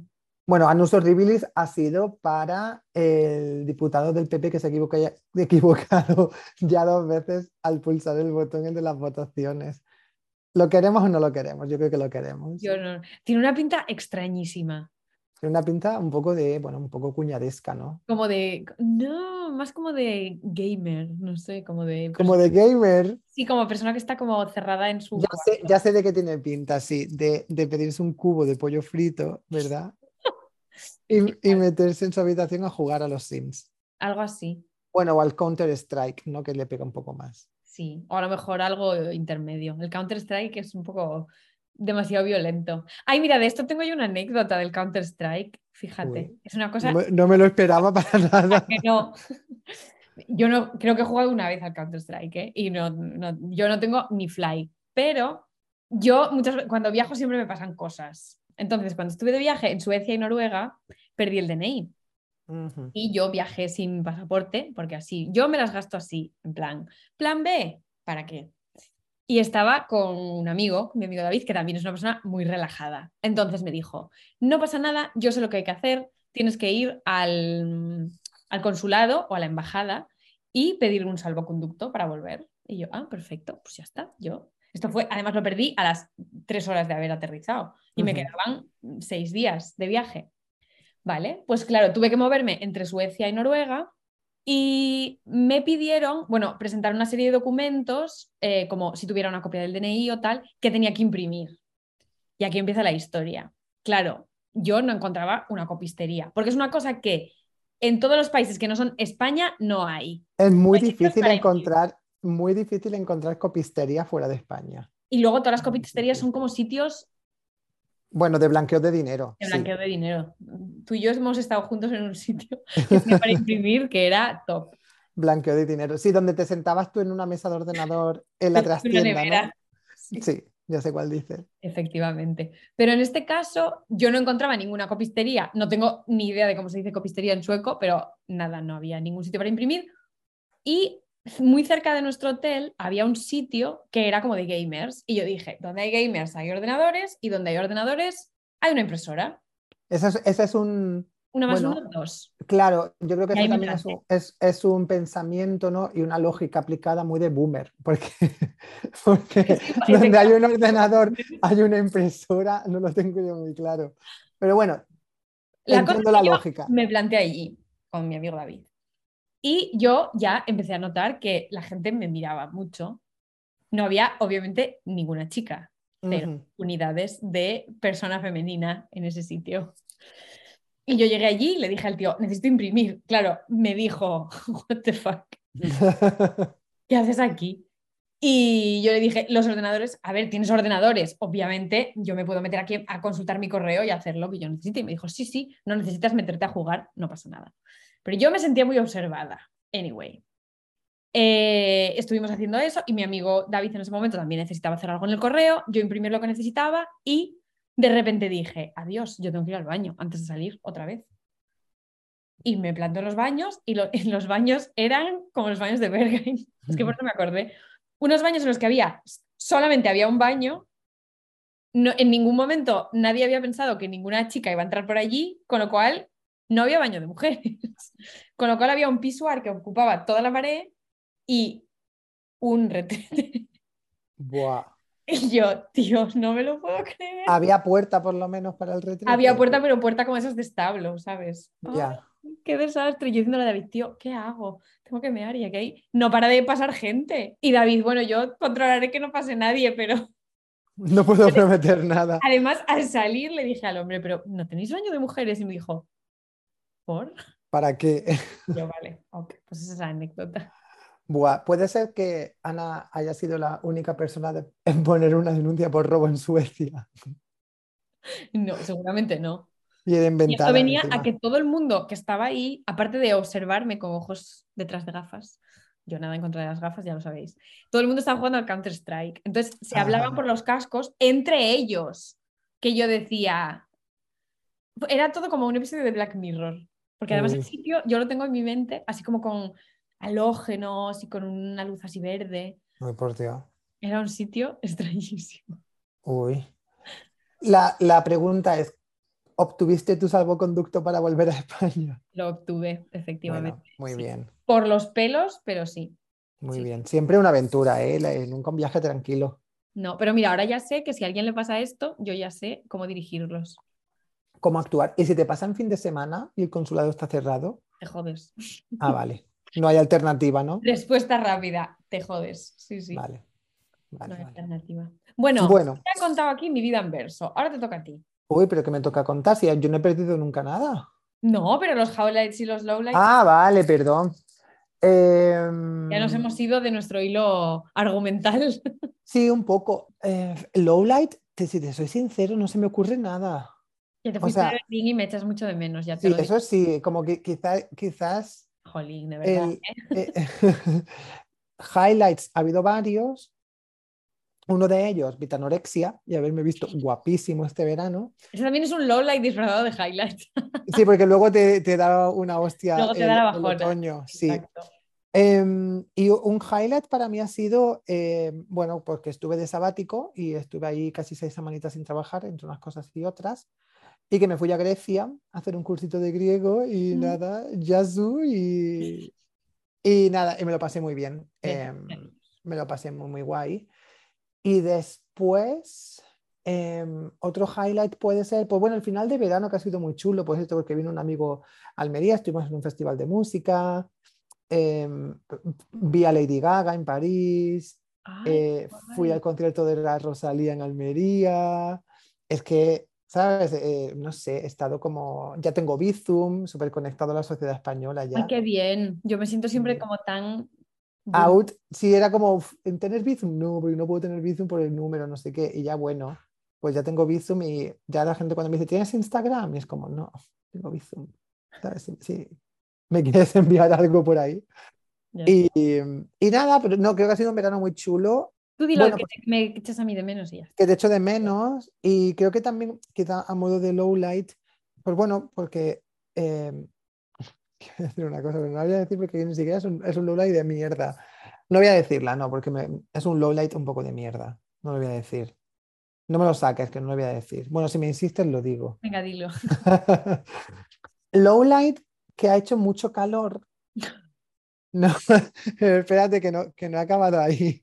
S1: Bueno, Anus Horribilis ha sido para el diputado del PP que se ha equivocado ya dos veces al pulsar el botón de las votaciones. ¿Lo queremos o no lo queremos? Yo creo que lo queremos.
S2: Yo no. Tiene una pinta extrañísima.
S1: Tiene una pinta un poco de, bueno, un poco cuñadesca, ¿no?
S2: Como de, no, más como de gamer, no sé, como de...
S1: Como de gamer.
S2: Sí, como persona que está como cerrada en su...
S1: Ya, sé, ya sé, de qué tiene pinta, sí, de, de pedirse un cubo de pollo frito, ¿verdad? y, y meterse en su habitación a jugar a los Sims.
S2: Algo así.
S1: Bueno, o al Counter Strike, ¿no? Que le pega un poco más.
S2: Sí, o a lo mejor algo intermedio. El Counter-Strike es un poco demasiado violento. Ay, mira, de esto tengo yo una anécdota del Counter-Strike. Fíjate, es una cosa...
S1: No me, lo esperaba para nada.
S2: no. Yo no creo que he jugado una vez al Counter-Strike ¿eh? y no, yo no tengo ni fly, pero yo muchas, cuando viajo siempre me pasan cosas. Entonces, cuando estuve de viaje en Suecia y Noruega, perdí el DNI. Y yo viajé sin pasaporte, porque así, yo me las gasto así, en plan, plan B, ¿para qué? Y estaba con un amigo, mi amigo David, que también es una persona muy relajada. Entonces me dijo, no pasa nada, yo sé lo que hay que hacer, tienes que ir al, al consulado o a la embajada y pedir un salvoconducto para volver. Y yo, ah, perfecto, pues ya está, yo Esto fue, además lo perdí a las tres horas de haber aterrizado y me quedaban seis días de viaje. Vale, pues claro, tuve que moverme entre Suecia y Noruega y me pidieron, bueno, presentar una serie de documentos, eh, como si tuviera una copia del DNI o tal, que tenía que imprimir. Y aquí empieza la historia. Claro, yo no encontraba una copistería, porque es una cosa que en todos los países que no son España no hay.
S1: Es muy difícil encontrar, muy difícil encontrar copistería fuera de España.
S2: Y luego todas las copisterías son como sitios
S1: Bueno, de blanqueo de dinero.
S2: de
S1: sí.
S2: blanqueo de dinero. Tú y yo hemos estado juntos en un sitio que para imprimir que era top.
S1: Blanqueo de dinero. Sí, donde te sentabas tú en una mesa de ordenador en la trastienda. ¿no?
S2: Sí,
S1: Sí, ya sé cuál dices.
S2: efectivamente. Pero en este caso yo no encontraba ninguna copistería. No tengo ni idea de cómo se dice copistería en sueco, pero nada, no había ningún sitio para imprimir. Y muy cerca de nuestro hotel había un sitio que era como de gamers. Y yo dije, donde hay gamers hay ordenadores y donde hay ordenadores hay una impresora.
S1: Ese es, ese es un,
S2: Una más
S1: Bueno,
S2: uno, dos.
S1: claro, yo creo que eso también es un, es- es un pensamiento ¿no? y una lógica aplicada muy de boomer, porque, porque donde hay un ordenador hay una impresora, no lo tengo yo muy claro. Pero bueno,
S2: La cosa
S1: entiendo
S2: es
S1: la lógica.
S2: me planteé allí con mi amigo David. Y yo ya empecé a notar que la gente me miraba mucho. No había, obviamente, ninguna chica. Cero
S1: Ujú.
S2: unidades de persona femenina en ese sitio. Y yo llegué allí y le dije al tío, necesito imprimir. Claro, me dijo, what the fuck, ¿qué haces aquí? Y yo le dije, los ordenadores, a ver, tienes ordenadores, obviamente yo me puedo meter aquí a consultar mi correo y hacer lo que yo necesite. Y me dijo, sí, sí, no necesitas meterte a jugar, no pasa nada. Pero yo me sentía muy observada. Anyway, Eh, estuvimos haciendo eso y mi amigo David en ese momento también necesitaba hacer algo en el correo, yo imprimí lo que necesitaba y de repente dije, adiós, yo tengo que ir al baño antes de salir otra vez. Y me planto en los baños y los baños eran como los baños de Berghain. Es que por eso me acordé. Unos baños en los que había, solamente había un baño. No, en ningún momento nadie había pensado que ninguna chica iba a entrar por allí, con lo cual no había baño de mujeres. Con lo cual había un pisuar que ocupaba toda la pared y un retrete.
S1: Buah.
S2: Y yo, tío, no me lo puedo creer.
S1: Había puerta por lo menos para el retrete.
S2: Había puerta, pero puerta como esas de establo, ¿sabes?
S1: Ya.
S2: Qué desastre. Yo diciéndole a David, tío, ¿qué hago? Tengo que mear y aquí hay- no para de pasar gente. Y David, bueno, yo controlaré que no pase nadie, pero
S1: No puedo prometer nada.
S2: además al salir le dije al hombre, pero ¿no tenéis baño de mujeres? Y me dijo, ¿por?
S1: ¿Para qué?
S2: Yo, vale, ok, pues esa es la anécdota.
S1: Buah, puede ser que Ana haya sido la única persona de- en poner una denuncia por robo en Suecia
S2: No, seguramente no.
S1: y de
S2: Y
S1: inventar.
S2: esto venía
S1: encima.
S2: a que todo el mundo que estaba ahí, aparte de observarme con ojos detrás de gafas, yo nada en contra de las gafas, ya lo sabéis, todo el mundo estaba jugando al Counter-Strike. Entonces se hablaban
S1: Ajá.
S2: por los cascos entre ellos, que yo decía, era todo como un episodio de Black Mirror, porque además el sitio yo lo tengo en mi mente, así como con halógenos y con una luz así verde.
S1: Ay, por Dios.
S2: Era un sitio extrañísimo.
S1: Uy. La, la pregunta es, ¿obtuviste tu salvoconducto para volver a España?
S2: Lo obtuve, efectivamente.
S1: Bueno, muy
S2: sí.
S1: bien,
S2: Por los pelos, pero sí.
S1: muy
S2: Sí.
S1: bien. Siempre una aventura, ¿eh? Nunca un viaje tranquilo.
S2: No, pero mira, ahora ya sé que si a alguien le pasa esto, yo ya sé cómo dirigirlos.
S1: ¿Cómo actuar? ¿Y si te pasa en fin de semana y el consulado está cerrado?
S2: Te jodes.
S1: Ah, vale. No hay alternativa, ¿no?
S2: Respuesta rápida, te jodes. Sí, sí.
S1: Vale.
S2: no hay
S1: vale.
S2: alternativa. Bueno,
S1: Bueno.
S2: te he contado aquí mi vida en verso. Ahora te toca a ti.
S1: Uy, pero que me toca contar, si yo no he perdido nunca nada.
S2: No, pero los highlights y los lowlights
S1: Ah, vale, perdón. Em,
S2: ya nos hemos ido de nuestro hilo argumental.
S1: Sí, un poco. Eh, Lowlight, si te soy sincero, no se me ocurre nada.
S2: Que te
S1: O
S2: fuiste
S1: sea-
S2: de Berlín y me echas mucho de menos, ya te
S1: Sí,
S2: lo
S1: eso sí, como que quizá- quizás
S2: Jolín, de verdad.
S1: el, eh, highlights, ha habido varios. Uno de ellos, Vitanorexia, y haberme visto guapísimo este verano.
S2: Eso también es un lowlight disfrazado de highlights.
S1: Sí, porque luego te, te da una hostia
S2: Luego te
S1: el,
S2: da la
S1: el otoño. Sí. Em, y un highlight para mí ha sido, em, bueno, porque estuve de sabático y estuve ahí casi seis semanitas sin trabajar, entre unas cosas y otras, y que me fui a Grecia a hacer un cursito de griego y
S2: Mm.
S1: nada, Yazoo y, y nada, y me lo pasé muy bien.
S2: Bien.
S1: me lo pasé muy, muy guay. Y después, em, otro highlight puede ser, pues bueno, el final de verano que ha sido muy chulo, pues esto porque vino un amigo a Almería, estuvimos en un festival de música, em, vi a Lady Gaga en París,
S2: Ay,
S1: eh, fui al concierto de la Rosalía en Almería. Es que, ¿sabes? Eh, no sé, he estado como, ya tengo Bizum, súper conectado a la sociedad española
S2: Ay,
S1: ya.
S2: qué bien. Yo me siento siempre como tan...
S1: Out, sí, era como, "Uf, ¿en tener Bizum? No, porque no puedo tener Bizum por el número, no sé qué. Y ya, bueno, pues ya tengo Bizum y ya la gente cuando me dice, ¿tienes Instagram? Y es como, no, tengo Bizum. ¿Sabes? Sí. ¿Me quieres enviar algo por ahí? Y, y nada, pero no, creo que ha sido un verano muy chulo.
S2: Tú dilo
S1: Bueno,
S2: que
S1: pues-
S2: te- me echas a mí de menos y ya.
S1: que te echo de menos y creo que también quizá a modo de low light, pues bueno, porque eh, quiero decir una cosa, pero no la voy a decir porque ni siquiera es un, es un low light de mierda. No voy a decirla, no, porque me- es un low light un poco de mierda. No lo voy a decir. No me lo saques, que no lo voy a decir. Bueno, si me insistes, lo digo.
S2: Venga, dilo.
S1: Low light que ha hecho mucho calor. No, espérate que no, que no he acabado ahí.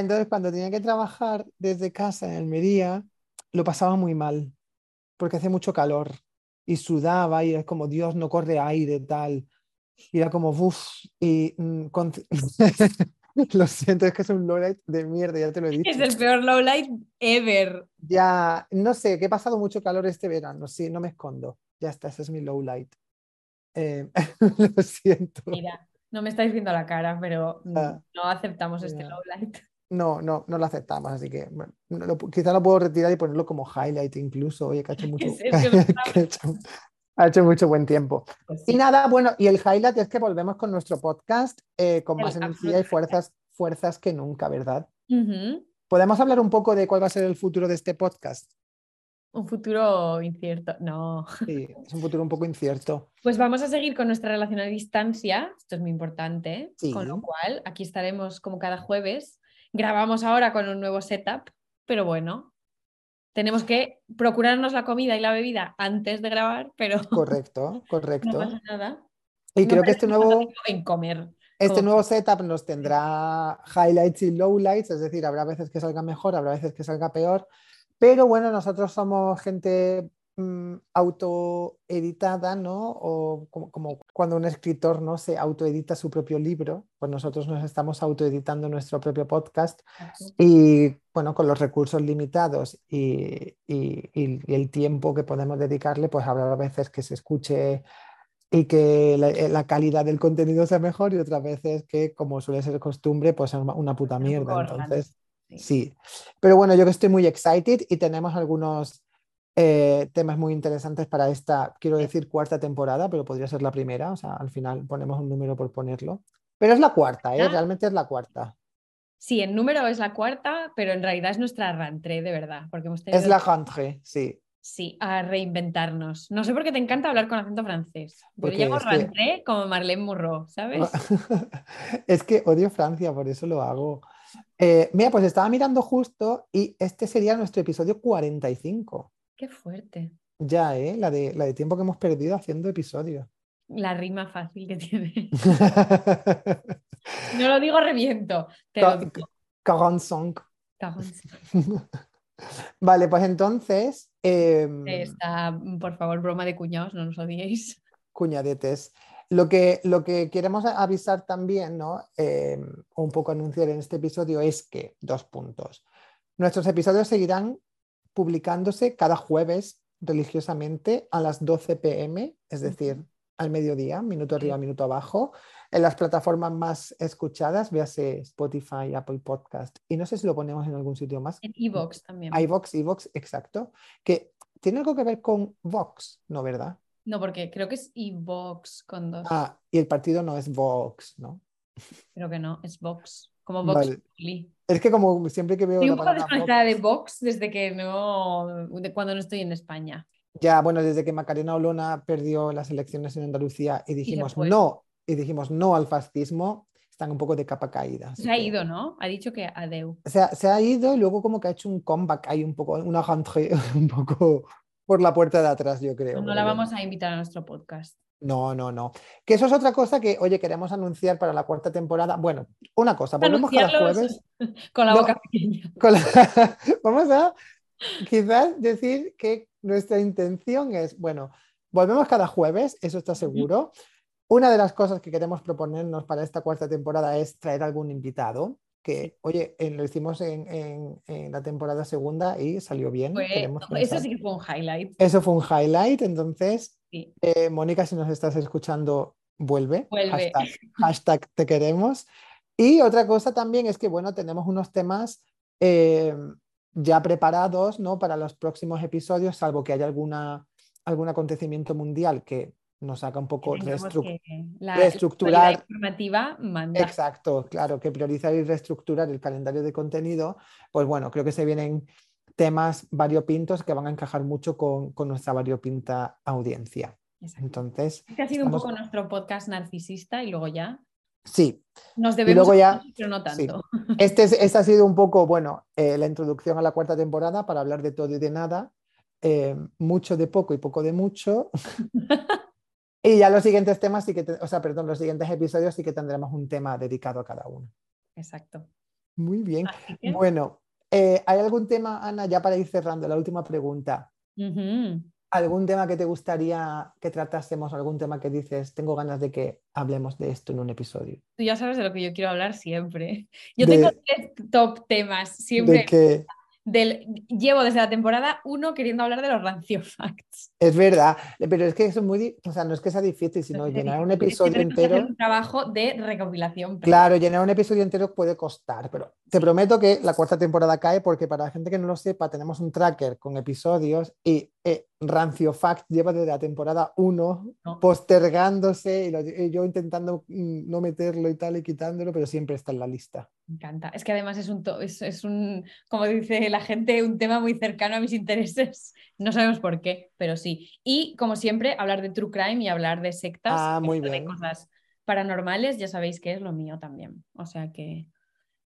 S1: Entonces, cuando tenía que trabajar desde casa en Almería, lo pasaba muy mal, porque hace mucho calor y sudaba y era como, Dios, no corre aire, tal. Y era como, uff, y mm, con- lo siento, es que es un low light de mierda, ya te lo he dicho.
S2: Es el peor low light ever.
S1: Ya, no sé, que he pasado mucho calor este verano, sí, no me escondo. Ya está, ese es mi low light. Eh, lo siento.
S2: Mira, no me estáis viendo la cara, pero
S1: Ya.
S2: no aceptamos este
S1: Ya. No, no, no lo aceptamos, así que bueno, no lo quizá lo puedo retirar y ponerlo como highlight incluso. Oye, que ha hecho mucho,
S2: que
S1: ha hecho, ha hecho mucho buen tiempo.
S2: Pues
S1: Y nada, bueno, y el highlight es que volvemos con nuestro podcast eh, con
S2: El
S1: más energía y fuerzas, fuerzas que nunca, ¿verdad? ¿Podemos hablar un poco de cuál va a ser el futuro de este podcast?
S2: Un futuro incierto. No.
S1: Sí, es un futuro un poco incierto.
S2: Pues vamos a seguir con nuestra relación a distancia. Esto es muy importante. Con
S1: Sí.
S2: lo cual, aquí estaremos como cada jueves. Grabamos ahora con un nuevo setup, pero bueno, tenemos que procurarnos la comida y la bebida antes de grabar, pero
S1: Correcto,
S2: no
S1: correcto.
S2: pasa nada.
S1: Y
S2: No
S1: creo que este nuevo...
S2: en comer.
S1: Este nuevo setup nos tendrá highlights y lowlights, es decir, habrá veces que salga mejor, habrá veces que salga peor, pero bueno, nosotros somos gente mm, autoeditada, ¿no? O como, como cuando un escritor no se autoedita su propio libro, pues nosotros nos estamos autoeditando nuestro propio podcast y bueno, con los recursos limitados y, y- y- y el tiempo que podemos dedicarle, pues habrá veces que se escuche y que la, eh, la calidad del contenido sea mejor y otras veces que, como suele ser costumbre, pues es una, puta mierda. Entonces,
S2: sí.
S1: sí. Pero bueno, yo que estoy muy excited y tenemos algunos eh, temas muy interesantes para esta, quiero decir, cuarta temporada, pero podría ser la primera. O sea, al final ponemos un número por ponerlo. Pero es la cuarta, ¿eh? Realmente es la cuarta.
S2: Sí, en número es la cuarta, pero en realidad es nuestra rentrée de verdad, porque hemos tenido
S1: Es la rentrée, sí.
S2: sí, a reinventarnos. No sé por qué te encanta hablar con acento francés. Yo le llamo
S1: es que-
S2: rentrée como Marlene Murro, ¿sabes?
S1: Es que odio Francia, por eso lo hago. Eh, mira, pues estaba mirando justo y este sería nuestro episodio 45.
S2: Qué fuerte.
S1: Ya, ¿eh? La de, la de tiempo que hemos perdido haciendo episodios.
S2: La rima fácil que tiene. No lo digo reviento. Te lo
S1: Ca-
S2: digo.
S1: 45.
S2: Cago en sí.
S1: Vale, pues entonces, em,
S2: Esta, por favor, broma de cuñados, no nos odiéis.
S1: cuñadetes. Lo que, lo que queremos avisar también, ¿no? O un poco anunciar en este episodio es que, dos puntos. Nuestros episodios seguirán publicándose cada jueves religiosamente a las 12 pm, es decir, al mediodía, minuto arriba, minuto abajo, en las plataformas más escuchadas, véase Spotify, Apple Podcast, y no sé si lo ponemos en algún sitio más.
S2: En iVoox también.
S1: iVox, iVox, exacto, que tiene algo que ver con Vox, ¿no, verdad?
S2: No, porque creo que es iVox con dos.
S1: Ah, y el partido no es Vox, ¿no?
S2: Creo que no, es Vox. Como Vox
S1: Vale.
S2: Populi.
S1: Es que como siempre que veo
S2: Estoy un poco desconectada
S1: Vox-
S2: de Vox desde que no. de cuando no estoy en España.
S1: ya, bueno, desde que Macarena Olona perdió las elecciones en Andalucía y dijimos
S2: fue.
S1: no, y dijimos no al fascismo, están un poco de capa caída.
S2: Se ha
S1: que-
S2: ido, ¿no? Ha dicho que adeu.
S1: Se ha, se ha ido y luego como que ha hecho un comeback ahí un poco, una rentrée un poco por la puerta de atrás, yo creo.
S2: No
S1: pero
S2: la vamos a invitar a nuestro podcast.
S1: No, no, no. Que eso es otra cosa que, oye, queremos anunciar para la cuarta temporada. Bueno, una cosa, volvemos cada jueves.
S2: Con la boca pequeña.
S1: Vamos a quizás decir que nuestra intención es, bueno, volvemos cada jueves, eso está seguro. Una de las cosas que queremos proponernos para esta cuarta temporada es traer algún invitado que, oye, lo hicimos en, la temporada segunda y salió bien.
S2: eso sí que fue un highlight.
S1: Eso fue un highlight, entonces, eh, Mónica, si nos estás escuchando, vuelve. Hashtag, te queremos. Y otra cosa también es que, bueno, tenemos unos temas eh, ya preparados, ¿no? Para los próximos episodios, salvo que haya alguna, algún acontecimiento mundial que nos haga un poco reestructurar.
S2: informativa manda.
S1: Exacto, claro, que priorizar y reestructurar el calendario de contenido, pues bueno, creo que se vienen temas variopintos que van a encajar mucho con, nuestra variopinta audiencia. Entonces.
S2: Este ha sido un poco nuestro podcast narcisista y luego ya.
S1: Sí.
S2: Nos debemos,
S1: luego ya,
S2: pero no tanto.
S1: Este, este, ha sido un poco, bueno, eh, la introducción a la cuarta temporada para hablar de todo y de nada. Eh, mucho de poco y poco de mucho. Y ya los siguientes temas sí que, o sea, perdón, los siguientes episodios sí que tendremos un tema dedicado a cada uno.
S2: Exacto.
S1: Muy bien. Bueno, eh, ¿hay algún tema, Ana, ya para ir cerrando, la última pregunta? ¿Algún tema que te gustaría que tratásemos? ¿Algún tema que dices, tengo ganas de que hablemos de esto en un episodio?
S2: Tú ya sabes de lo que yo quiero hablar siempre. Yo tengo tres top temas siempre.
S1: ¿De
S2: llevo desde la temporada 1 queriendo hablar de los rancio facts.
S1: Es verdad, pero es que es muy, o sea, no es que sea difícil, sino llenar un episodio entero.
S2: un trabajo de recopilación.
S1: Claro, llenar un episodio entero puede costar, pero te prometo que la cuarta temporada cae porque para la gente que no lo sepa, tenemos un tracker con episodios y eh, Rancio Fact lleva desde la temporada 1 postergándose y, yo intentando mm, no meterlo y tal y quitándolo, pero siempre está en la lista.
S2: Me encanta. Es que además es un, es, un, como dice la gente, un tema muy cercano a mis intereses. No sabemos por qué, pero sí. Y como siempre, hablar de true crime y hablar de sectas,
S1: ah, muy
S2: de cosas paranormales, ya sabéis que es lo mío también. O sea que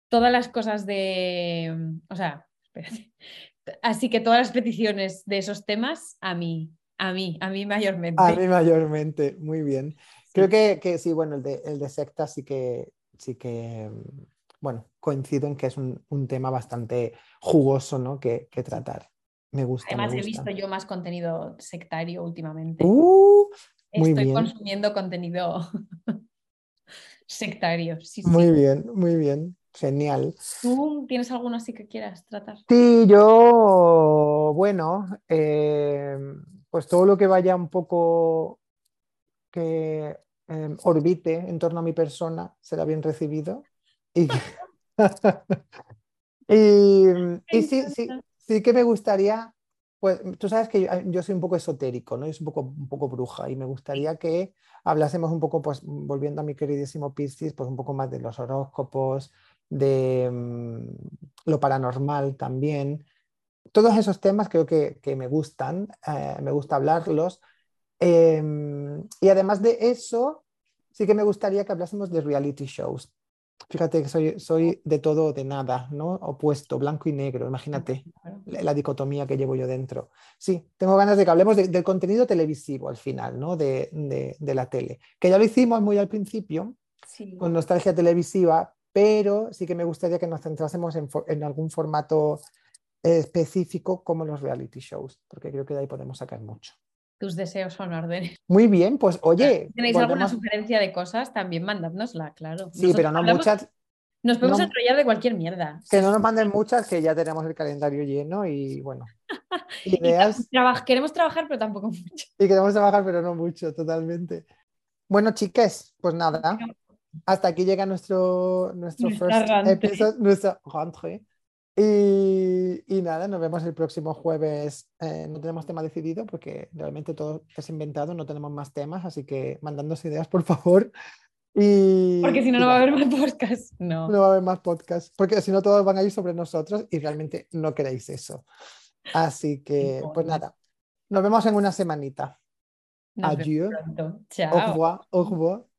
S2: todas las cosas de, o sea, espérate, Así que todas las peticiones de esos temas a mí, a mí, a mí mayormente.
S1: A mí mayormente, muy bien. Creo que, sí, bueno, el de, el de secta sí que, sí que, bueno, coincido en que es un, tema bastante jugoso, ¿no? Que, tratar. Me gusta.
S2: Además, he visto yo más contenido sectario últimamente.
S1: Uh, muy
S2: Estoy consumiendo contenido sectario.
S1: muy bien, muy bien. Genial.
S2: ¿Tú tienes alguno así que quieras tratar?
S1: Sí, yo, bueno, eh, pues todo lo que vaya un poco que em, orbite en torno a mi persona será bien recibido. Y, y, sí, sí, sí que me gustaría, pues tú sabes que yo, soy un poco esotérico, ¿no? Yo soy un poco, un poco bruja y me gustaría que hablásemos un poco, pues volviendo a mi queridísimo Piscis, pues un poco más de los horóscopos, de mm, lo paranormal también. Todos esos temas creo que, me gustan, eh, me gusta hablarlos. Em, y además de eso, sí que me gustaría que hablásemos de reality shows. Fíjate que soy, soy de todo o de nada, ¿no? Opuesto, blanco y negro, imagínate la, dicotomía que llevo yo dentro. Sí, tengo ganas de que hablemos del contenido televisivo al final, ¿no? De, la tele, que ya lo hicimos muy al principio, con nostalgia televisiva, pero sí que me gustaría que nos centrásemos en, algún formato específico como los reality shows, porque creo que de ahí podemos sacar mucho.
S2: Tus deseos son órdenes.
S1: Muy bien, pues oye.
S2: Si tenéis alguna sugerencia de cosas, también mandádnosla, claro.
S1: Sí, pero no muchas.
S2: Nos podemos enrollar de cualquier mierda.
S1: Que no nos manden muchas, que ya tenemos el calendario lleno y bueno.
S2: Ideas. queremos trabajar, pero tampoco mucho.
S1: Y queremos trabajar, pero no mucho, totalmente. Bueno, chiques, pues nada hasta aquí llega nuestro, nuestro first episode, nuestra rentrée. Y, y, nada, nos vemos el próximo jueves. Eh, no tenemos tema decidido porque realmente todo es inventado, no tenemos más temas, así que mandándose ideas, por favor. Y,
S2: porque si no, no va a haber más podcast. No.
S1: no va a haber más podcast, porque si no, todos van a ir sobre nosotros y realmente no queréis eso. Así que, pues nada, nos vemos en una semanita. Adiós.
S2: Chao.
S1: Au revoir. Au revoir.